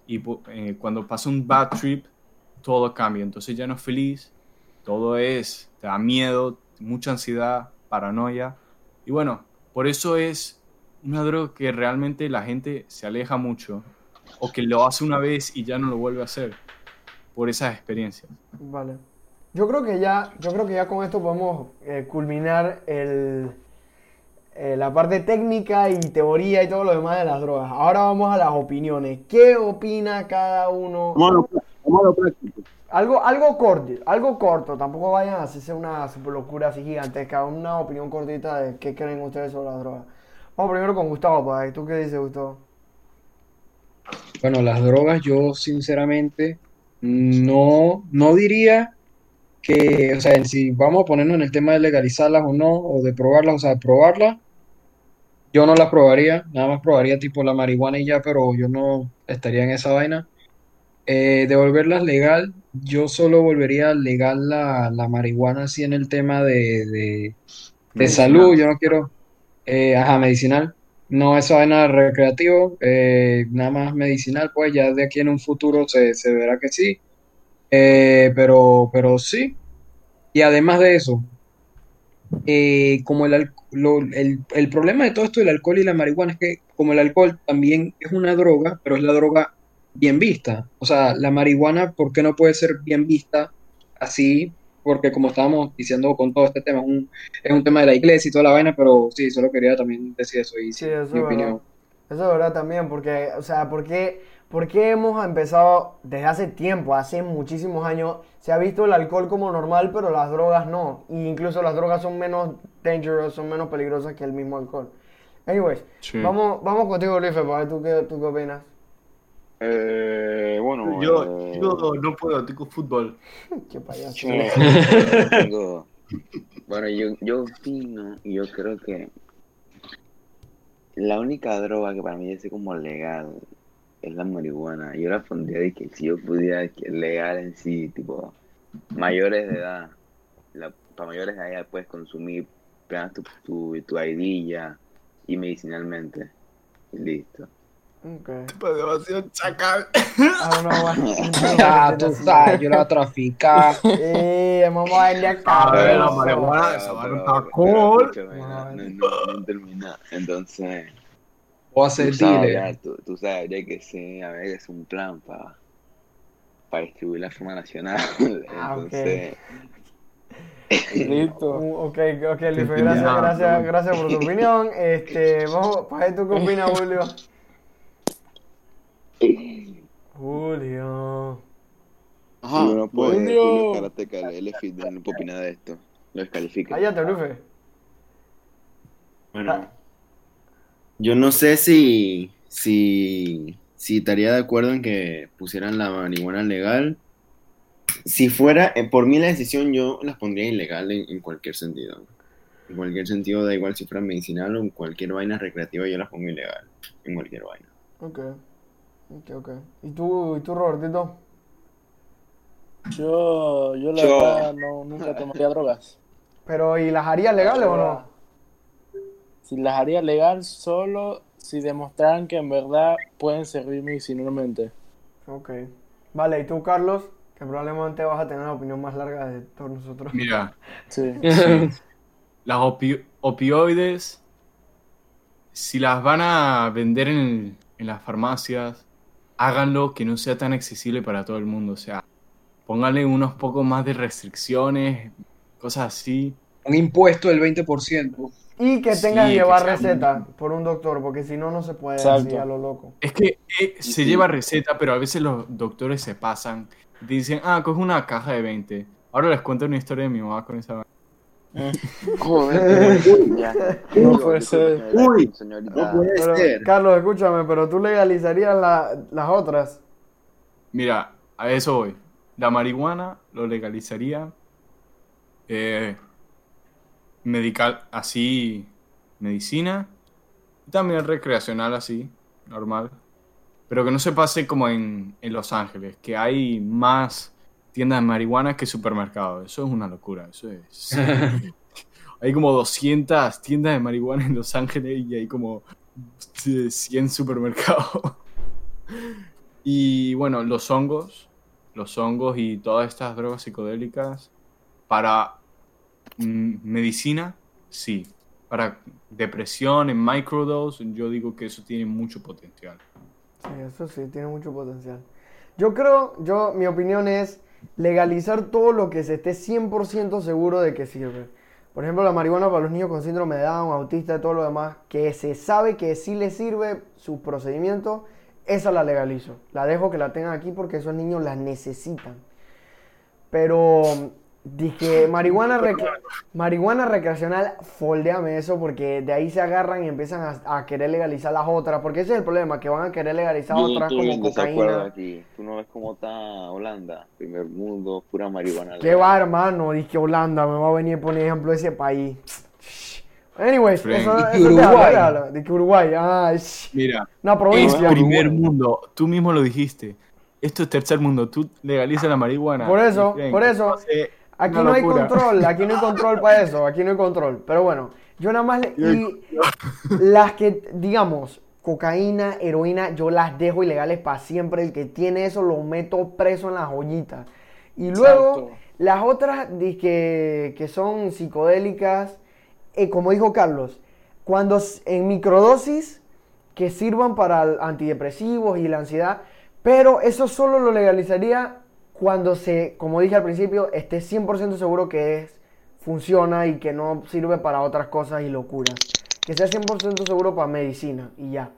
y eh, cuando pasa un bad trip todo cambia, entonces ya no es feliz, todo es, te da miedo, mucha ansiedad, paranoia. Y bueno, por eso es una droga que realmente la gente se aleja mucho o que lo hace una vez y ya no lo vuelve a hacer por esas experiencias. Vale. Yo creo que ya, yo creo que ya con esto podemos eh, culminar el, eh, la parte técnica y teoría y todo lo demás de las drogas. Ahora vamos a las opiniones. ¿Qué opina cada uno? Lo práctico. Algo, algo corto, algo corto. Tampoco vayan a hacerse una super locura así gigantesca. Una opinión cortita de qué creen ustedes sobre las drogas. Vamos primero con Gustavo. ¿Tú qué dices, Gustavo? Bueno, las drogas yo sinceramente no, no diría que, o sea, si vamos a ponernos en el tema de legalizarlas o no, o de probarlas, o sea, probarlas, yo no las probaría, nada más probaría tipo la marihuana y ya, pero yo no estaría en esa vaina. Eh, de volverlas legal, yo solo volvería legal la, la marihuana así en el tema de, de, de salud, yo no quiero, eh, ajá, medicinal. No esa vaina recreativo, eh, nada más medicinal, pues ya de aquí en un futuro se, se verá que sí. Eh, pero, pero sí. Y además de eso, eh, como el, el, el problema de todo esto del alcohol y la marihuana es que como el alcohol también es una droga, pero es la droga bien vista. O sea, la marihuana, ¿por qué no puede ser bien vista así? Porque como estábamos diciendo con todo este tema, es un, es un tema de la iglesia y toda la vaina, pero sí, solo quería también decir eso y Sí, sí, eso mi es opinión. Eso es verdad también, porque, o sea, porque, porque hemos empezado desde hace tiempo, hace muchísimos años, se ha visto el alcohol como normal, pero las drogas no. Y incluso las drogas son menos dangerous, son menos peligrosas que el mismo alcohol. Anyways, Sí. vamos, vamos contigo, Luis, para ver tú qué, tú qué opinas. Eh, bueno, Yo, eh, yo no puedo, tengo fútbol. Qué payaso. tengo- bueno, yo, yo opino y yo creo que la única droga que para mí es como legal es la marihuana. Yo la pondría de que si yo pudiera, que legal en sí, tipo, mayores de edad, la, para mayores de edad puedes consumir, tu, tu, tu ID ya, y medicinalmente, y listo. Ok. Pues demasiado chacal. Ah, no, bueno. Ah, tú sabes, yo la voy a traficar. Eh, vamos a vender A ver, la marihuana, esa pero- está cool. no, no, no, no termina. Entonces, Voy a ser tú sabes, ya, tú, tú sabes ya que sí, a ver, es un plan para para distribuir la forma nacional. Ah, ok. Entonces, Listo. Uh, Ok, ok, Luis, entendí gracias, gracias, gracias por tu opinión. Este, vamos, para ver tú qué opinas, Julio. Julio. Ajá, uno no puede, Julio. Julio Karateka, el F no puede opinar de esto. Lo descalifica. Cállate, Luis. Bueno, yo no sé si, si, si estaría de acuerdo en que pusieran la marihuana legal. Si fuera, eh, por mí la decisión, yo las pondría ilegal en, en cualquier sentido. En cualquier sentido, da igual si fuera medicinal o en cualquier vaina recreativa, yo las pongo ilegal. En cualquier vaina. Ok. Ok, ok. ¿Y tú, y tú Robertito? Yo, yo la Yo- verdad no, nunca tomaría drogas. Pero, ¿y las harías legales o no? Si las haría legal solo si demostraran que en verdad pueden servir medicinalmente. Ok. Vale, ¿y tú, Carlos? Que probablemente vas a tener la opinión más larga de todos nosotros. Mira, Sí. las opi- opioides, si las van a vender en, en las farmacias, háganlo que no sea tan accesible para todo el mundo. O sea, pónganle unos pocos más de restricciones, cosas así. Un impuesto del 20%. Y que Sí, tengas que llevar receta por un doctor, porque si no, no se puede así a lo loco. Es que eh, se lleva receta, pero a veces los doctores se pasan. dicen, ah, coge una caja de 20. Ahora les cuento una historia de mi mamá con esa. Joder. No puede ser. Uy, señorita. No puede Pero, ser. Carlos, escúchame, pero tú legalizarías la- las otras. Mira, a eso voy. La marihuana lo legalizaría. eh, medical, así, medicina. Y también recreacional, así, normal. Pero que no se pase como en, en Los Ángeles, que hay más tiendas de marihuana que supermercados. Eso es una locura. Eso es. hay como 200 tiendas de marihuana en Los Ángeles y hay como 100 supermercados. Y bueno, los hongos, los hongos y todas estas drogas psicodélicas para mm, medicina, sí. Para depresión en microdose, yo digo que eso tiene mucho potencial. Sí, eso sí, tiene mucho potencial. Yo creo, yo, mi opinión es legalizar todo lo que se esté 100% seguro de que sirve. Por ejemplo, la marihuana para los niños con síndrome de Down, autista y todo lo demás, que se sabe que sí les sirve sus procedimientos, esa la legalizo. La dejo que la tengan aquí porque esos niños la necesitan. Pero dije, marihuana, rec- marihuana recreacional, foldeame eso porque de ahí se agarran y empiezan a, a querer legalizar las otras. Porque ese es el problema, que van a querer legalizar otras estoy como cocaína. aquí. Tú no ves cómo está Holanda, primer mundo, pura marihuana. ¿Qué va, hermano? Dije Holanda, me va a venir a poner ejemplo de ese país. Anyways, Friend. eso, Dije eso te Uruguay. habla, Uruguay, ah, sh, Mira, una es provincia. primer mundo, tú mismo lo dijiste. Esto es tercer mundo, tú legalizas la marihuana. Por eso, por eso. Aquí no hay control, aquí no hay control para eso, aquí no hay control. Pero bueno, yo nada más, le- y las que, digamos, cocaína, heroína, yo las dejo ilegales para siempre. El que tiene eso lo meto preso en las joyitas. Y luego, Exacto. las otras que, que son psicodélicas, eh, como dijo Carlos, cuando en microdosis que sirvan para antidepresivos y la ansiedad, pero eso solo lo legalizaría cuando se, como dije al principio, esté 100% seguro que es, funciona y que no sirve para otras cosas y locuras. Que sea 100% seguro para medicina y ya.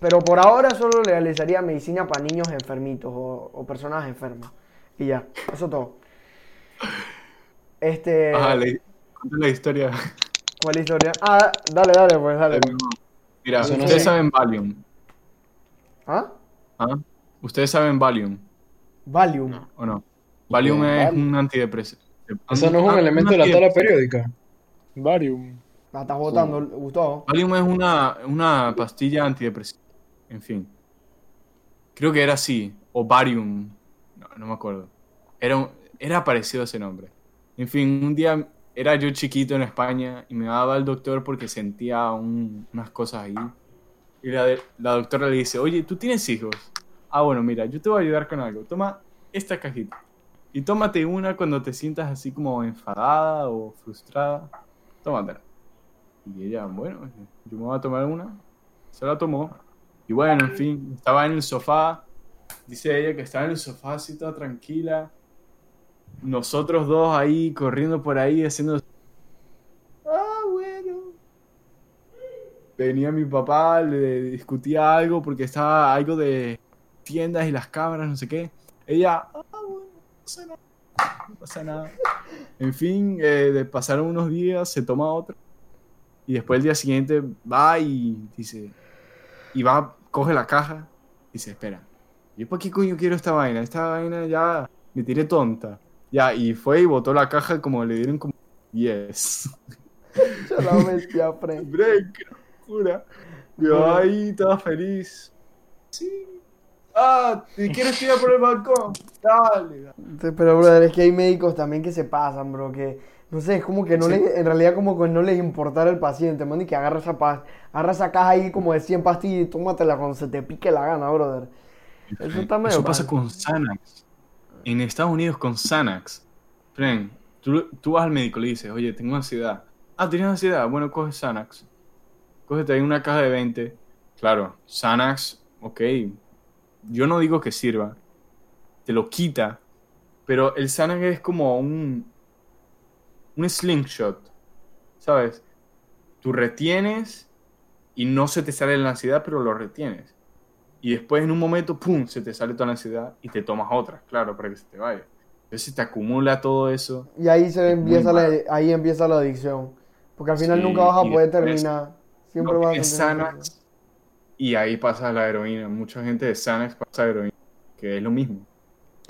Pero por ahora solo legalizaría medicina para niños enfermitos o, o personas enfermas. Y ya, eso todo. Este, Ajá, le- la historia. ¿cuál historia? Ah, dale, dale, pues, dale. Mira, ustedes saben Valium. ¿Ah? ¿Ah? Ustedes saben Valium, Valium. ¿o no? Valium es Valium. un antidepresivo. Eso no es un elemento de la tabla periódica. Varium. La estás votando, Gustavo. Valium es una, una pastilla antidepresiva. En fin. Creo que era así. O Valium. No, no me acuerdo. Era, un- era parecido a ese nombre. En fin, un día era yo chiquito en España y me daba el doctor porque sentía un- unas cosas ahí. Y la, de- la doctora le dice, oye, ¿tú tienes hijos? Ah, bueno, mira, yo te voy a ayudar con algo. Toma esta cajita. Y tómate una cuando te sientas así como enfadada o frustrada. Tómatela. Y ella, bueno, yo me voy a tomar una. Se la tomó. Y bueno, en fin, estaba en el sofá. Dice ella que estaba en el sofá así toda tranquila. Nosotros dos ahí corriendo por ahí haciendo... Ah, bueno. Venía mi papá, le discutía algo porque estaba algo de tiendas y las cámaras, no sé qué. Ella, ah, bueno, no pasa nada. No pasa nada. En fin, eh, de- pasaron unos días, se toma otra. Y después el día siguiente va y dice, y va, coge la caja y se espera. ¿Yo para qué coño quiero esta vaina? Esta vaina ya me tiré tonta. Ya, y fue y botó la caja como le dieron como yes. Yo la Fred. Hombre, qué locura. Yo ahí estaba feliz. Sí. Ah, ¿te quieres tirar por el balcón? Dale. Pero, brother, es que hay médicos también que se pasan, bro, que, no sé, es como que no Sí. les, en realidad como que no les importara el paciente, man, y que agarra esa, pa- agarra esa caja ahí como de 100 pastillas y tómatela cuando se te pique la gana, brother. Eso está medio Eso pasa mal. con Xanax. en Estados Unidos con Xanax. Fren, tú, tú vas al médico y le dices, oye, tengo ansiedad. Ah, ¿tienes ansiedad? Bueno, coge Xanax. Cógete ahí una caja de 20. Claro, Xanax, ok. Yo no digo que sirva. Te lo quita. Pero el Xanax es como un... Un slingshot. ¿Sabes? Tú retienes y no se te sale la ansiedad, pero lo retienes. Y después en un momento, ¡pum!, se te sale toda la ansiedad y te tomas otra, claro, para que se te vaya. Entonces se te acumula todo eso. Y ahí se empieza la, ahí empieza la adicción. Porque al final Sí, nunca vas a poder terminar. Siempre No vas a tener Xanax y ahí pasa la heroína. Mucha gente de Xanax pasa a heroína, que es lo mismo.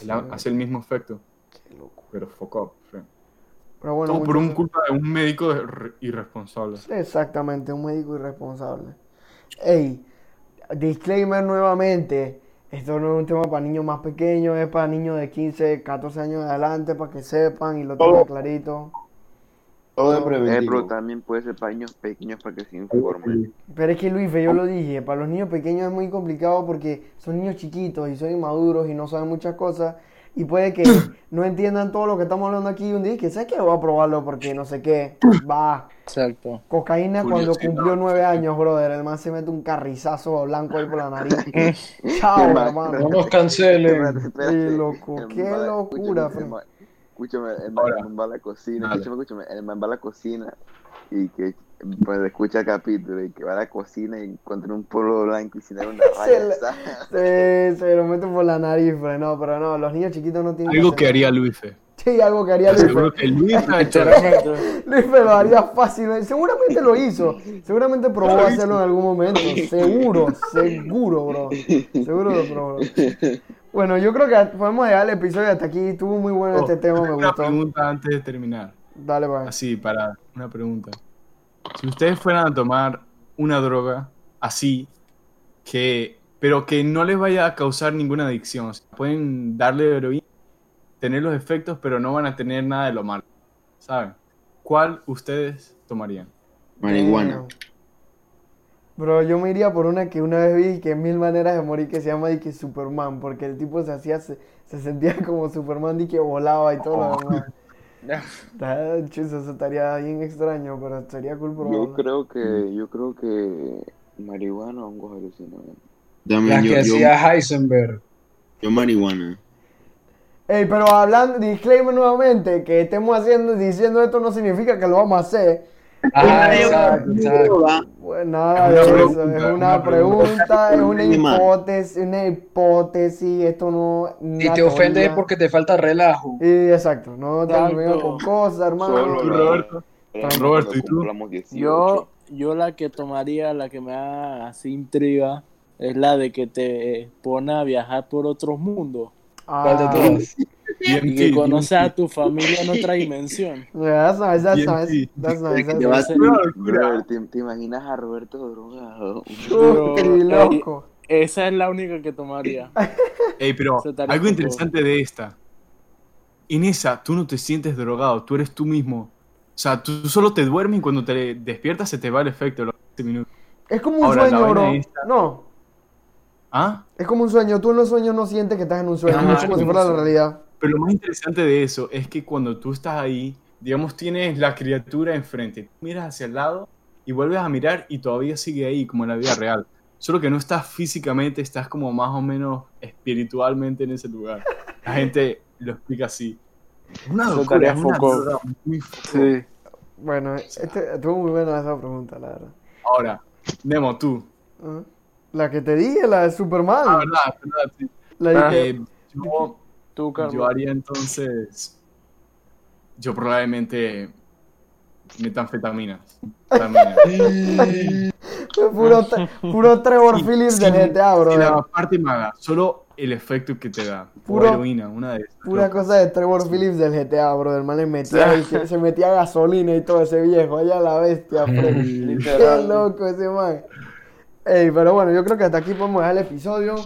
La- hace el mismo efecto, Qué loco. pero fuck up. friend. Pero bueno, Todo por un culpa de un médico irresponsable. Exactamente, un médico irresponsable. Ey, disclaimer nuevamente. Esto no es un tema para niños más pequeños, es para niños de 15, 14 años adelante, para que sepan y lo tengan clarito. Todo es No, Eh, pero preventivo. también puede ser para niños pequeños para que se informen. Pero es que Luis, yo lo dije, para los niños pequeños es muy complicado porque son niños chiquitos y son inmaduros y no saben muchas cosas y puede que no entiendan todo lo que estamos hablando aquí un día y que sé que voy a probarlo porque no sé qué. Va. Exacto. Cocaína cuando cumplió nueve años, brother. El man se mete un carrizazo blanco ahí por la nariz. Chao, hermano. No nos cancelen. Sí, loco, qué locura, escúchame, Fran. el man- Escúchame, el man, Ahora, el man va a la cocina, dale. escúchame, escúchame, el man va a la cocina y que pues escucha el capítulo y que va a la cocina y encuentra un polvo blanco y sin dar una Se raya. le- ¿sabes? Se, se lo mete por la nariz, pero no, pero no, los niños chiquitos no tienen Algo que haría Luife. Sí, algo que haría Luis. Seguro que Luis. Luis lo haría fácil. Seguramente lo hizo. Seguramente probó hacerlo en algún momento. Seguro, seguro, bro. Seguro lo probó. Bueno, yo creo que podemos dejar el episodio hasta aquí. Estuvo muy bueno este Oh, tema, me Una gustó. pregunta antes de terminar. Dale, pues. Así, para una pregunta. Si ustedes fueran a tomar una droga así, que, pero que no les vaya a causar ninguna adicción, o sea, pueden darle heroína, tener los efectos, pero no van a tener nada de lo malo, ¿saben? ¿Cuál ustedes tomarían? Marihuana. Damn. Bro, yo me iría por una que una vez vi que mil maneras de morir que se llama y que Superman, porque el tipo se hacía, se, se sentía como Superman y que volaba y todo lo demás. Está- chis, Eso estaría bien extraño, pero estaría cool Yo probarlo. creo que, yo creo que marihuana o hongos alucinógenos. Yo, que yo, hacía Heisenberg. yo marihuana. Ey, pero hablando, disclaimer nuevamente, que estemos haciendo, diciendo esto no significa que lo vamos a hacer. Ah, exacto, exacto. Pues nada Es una eso, pregunta, es una una pregunta, es una Animal. hipótesis, una hipótesis, esto no una te ofende es teoría. porque te falta relajo. Sí, exacto, no te vengas con cosas, hermano. ¿Y Roberto? era Roberto, ¿y tú? cumplamos 18. Yo, yo la que tomaría, la que me da así intriga, es la de que te pone a viajar por otros mundos ¿Cuál de Ah, todas? Y que conoces a tu familia en otra dimención. yeah, that's nice, that's nice, that's nice, that's nice. ¿te, te imaginas a Roberto drogado? Qué ey, loco. Esa es la única que tomaría. Ey, pero algo interesante de esta. En esa, tú no te sientes drogado, tú eres tú mismo. O sea, tú solo te duermes y cuando te despiertas se te va el efecto de los 15 minutos. Es como un Ahora, sueño, bro. esta- No, ¿Ah? es como un sueño. Tú en los sueños no sientes que estás en un sueño, Ajá, es como si fuera la realidad. Pero lo más interesante de eso es que cuando tú estás ahí, digamos, tienes la criatura enfrente, miras hacia el lado y vuelves a mirar y todavía sigue ahí, como en la vida real. Solo que no estás físicamente, estás como más o menos espiritualmente en ese lugar. La gente lo explica así. Una locura, es una muy. Sí. Bueno, este, estuvo muy buena esa pregunta, la verdad. Ahora, Nemo, tú. Ajá. La que te dije, la de Superman. Ah, verdad, verdad, sí. La Ah. que- Eh, yo, Tú, Carlos. yo haría entonces. Yo probablemente metanfetaminas. Puro, tre- puro Trevor Phillips del GTA, bro. Sin la parte mala, solo el efecto que te da. Puro- o heroína, una de esas. Pura cosa de Trevor Phillips del GTA, bro. El man le metía, y se, se metía gasolina y todo ese viejo. Allá la bestia. Qué loco ese man. Ey, pero bueno, yo creo que hasta aquí podemos dejar el episodio.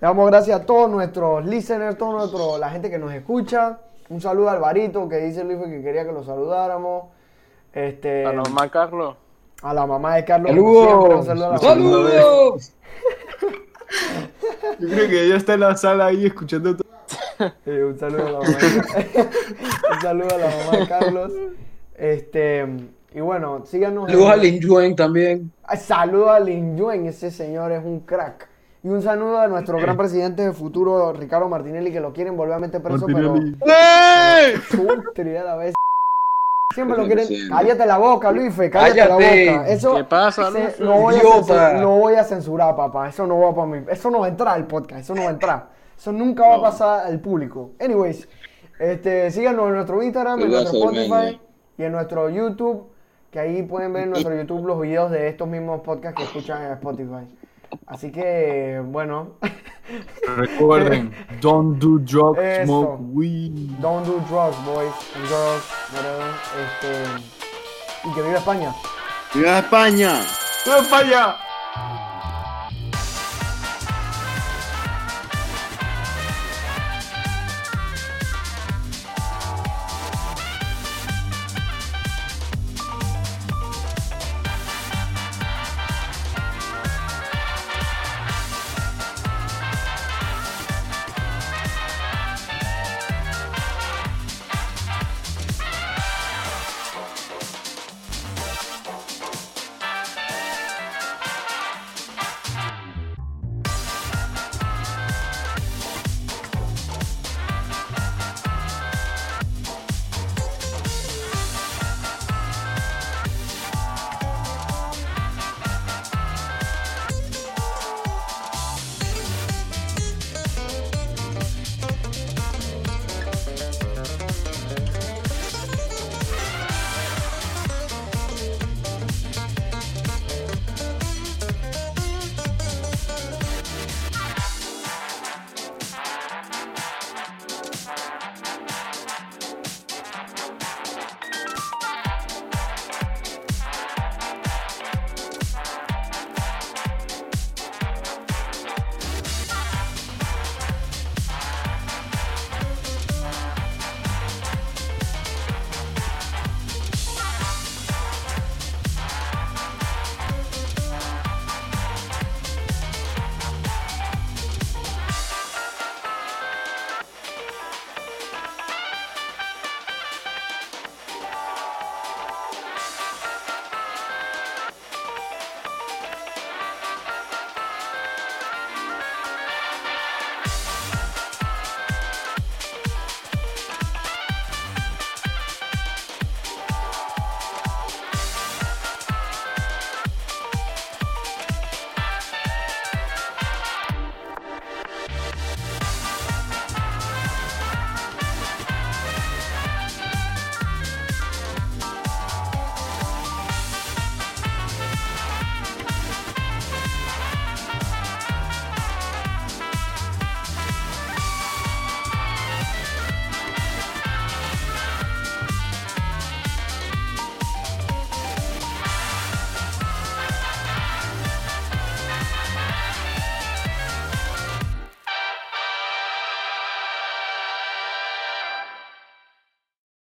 Le damos gracias a todos nuestros listeners, toda nuestro, la gente que nos escucha. Un saludo a Alvarito, que dice Luis que quería que lo saludáramos. Este, A nomás, Carlos. a la mamá de Carlos. ¡Saludos! saludo a la mamá. ¡Saludos! Yo creo que ella está en la sala ahí escuchando todo. Eh, un saludo a la mamá. de- un saludo a la mamá de Carlos. Este, y bueno, síganos. Saludos a Lin Yuen también. Ay, Saludo a Lin Yuen, ese señor es un crack. Y un saludo a nuestro gran presidente de futuro, Ricardo Martinelli, que lo quieren volver a meter preso, Martinelli. pero. Putre a la vez. Siempre lo quieren. Cállate la boca, Luife, cállate, la Cállate. boca. Eso, ¿Qué pasa, Luife? no, voy a Idiota. censurar, no voy a censurar, papá. Eso no va para mí. Eso no va a entrar al podcast. Eso no va a entrar. Eso nunca va a pasar al público. Anyways, este, síganos en nuestro Instagram, en nuestro Spotify y en nuestro YouTube. Que ahí pueden ver en nuestro YouTube los videos de estos mismos podcasts que escuchan en Spotify. Así que, bueno, Recuerden, don't do drugs, Eso. smoke weed. don't do drugs, boys and girls, whatever. Este, y que viva España. ¡Viva España! ¡Viva España!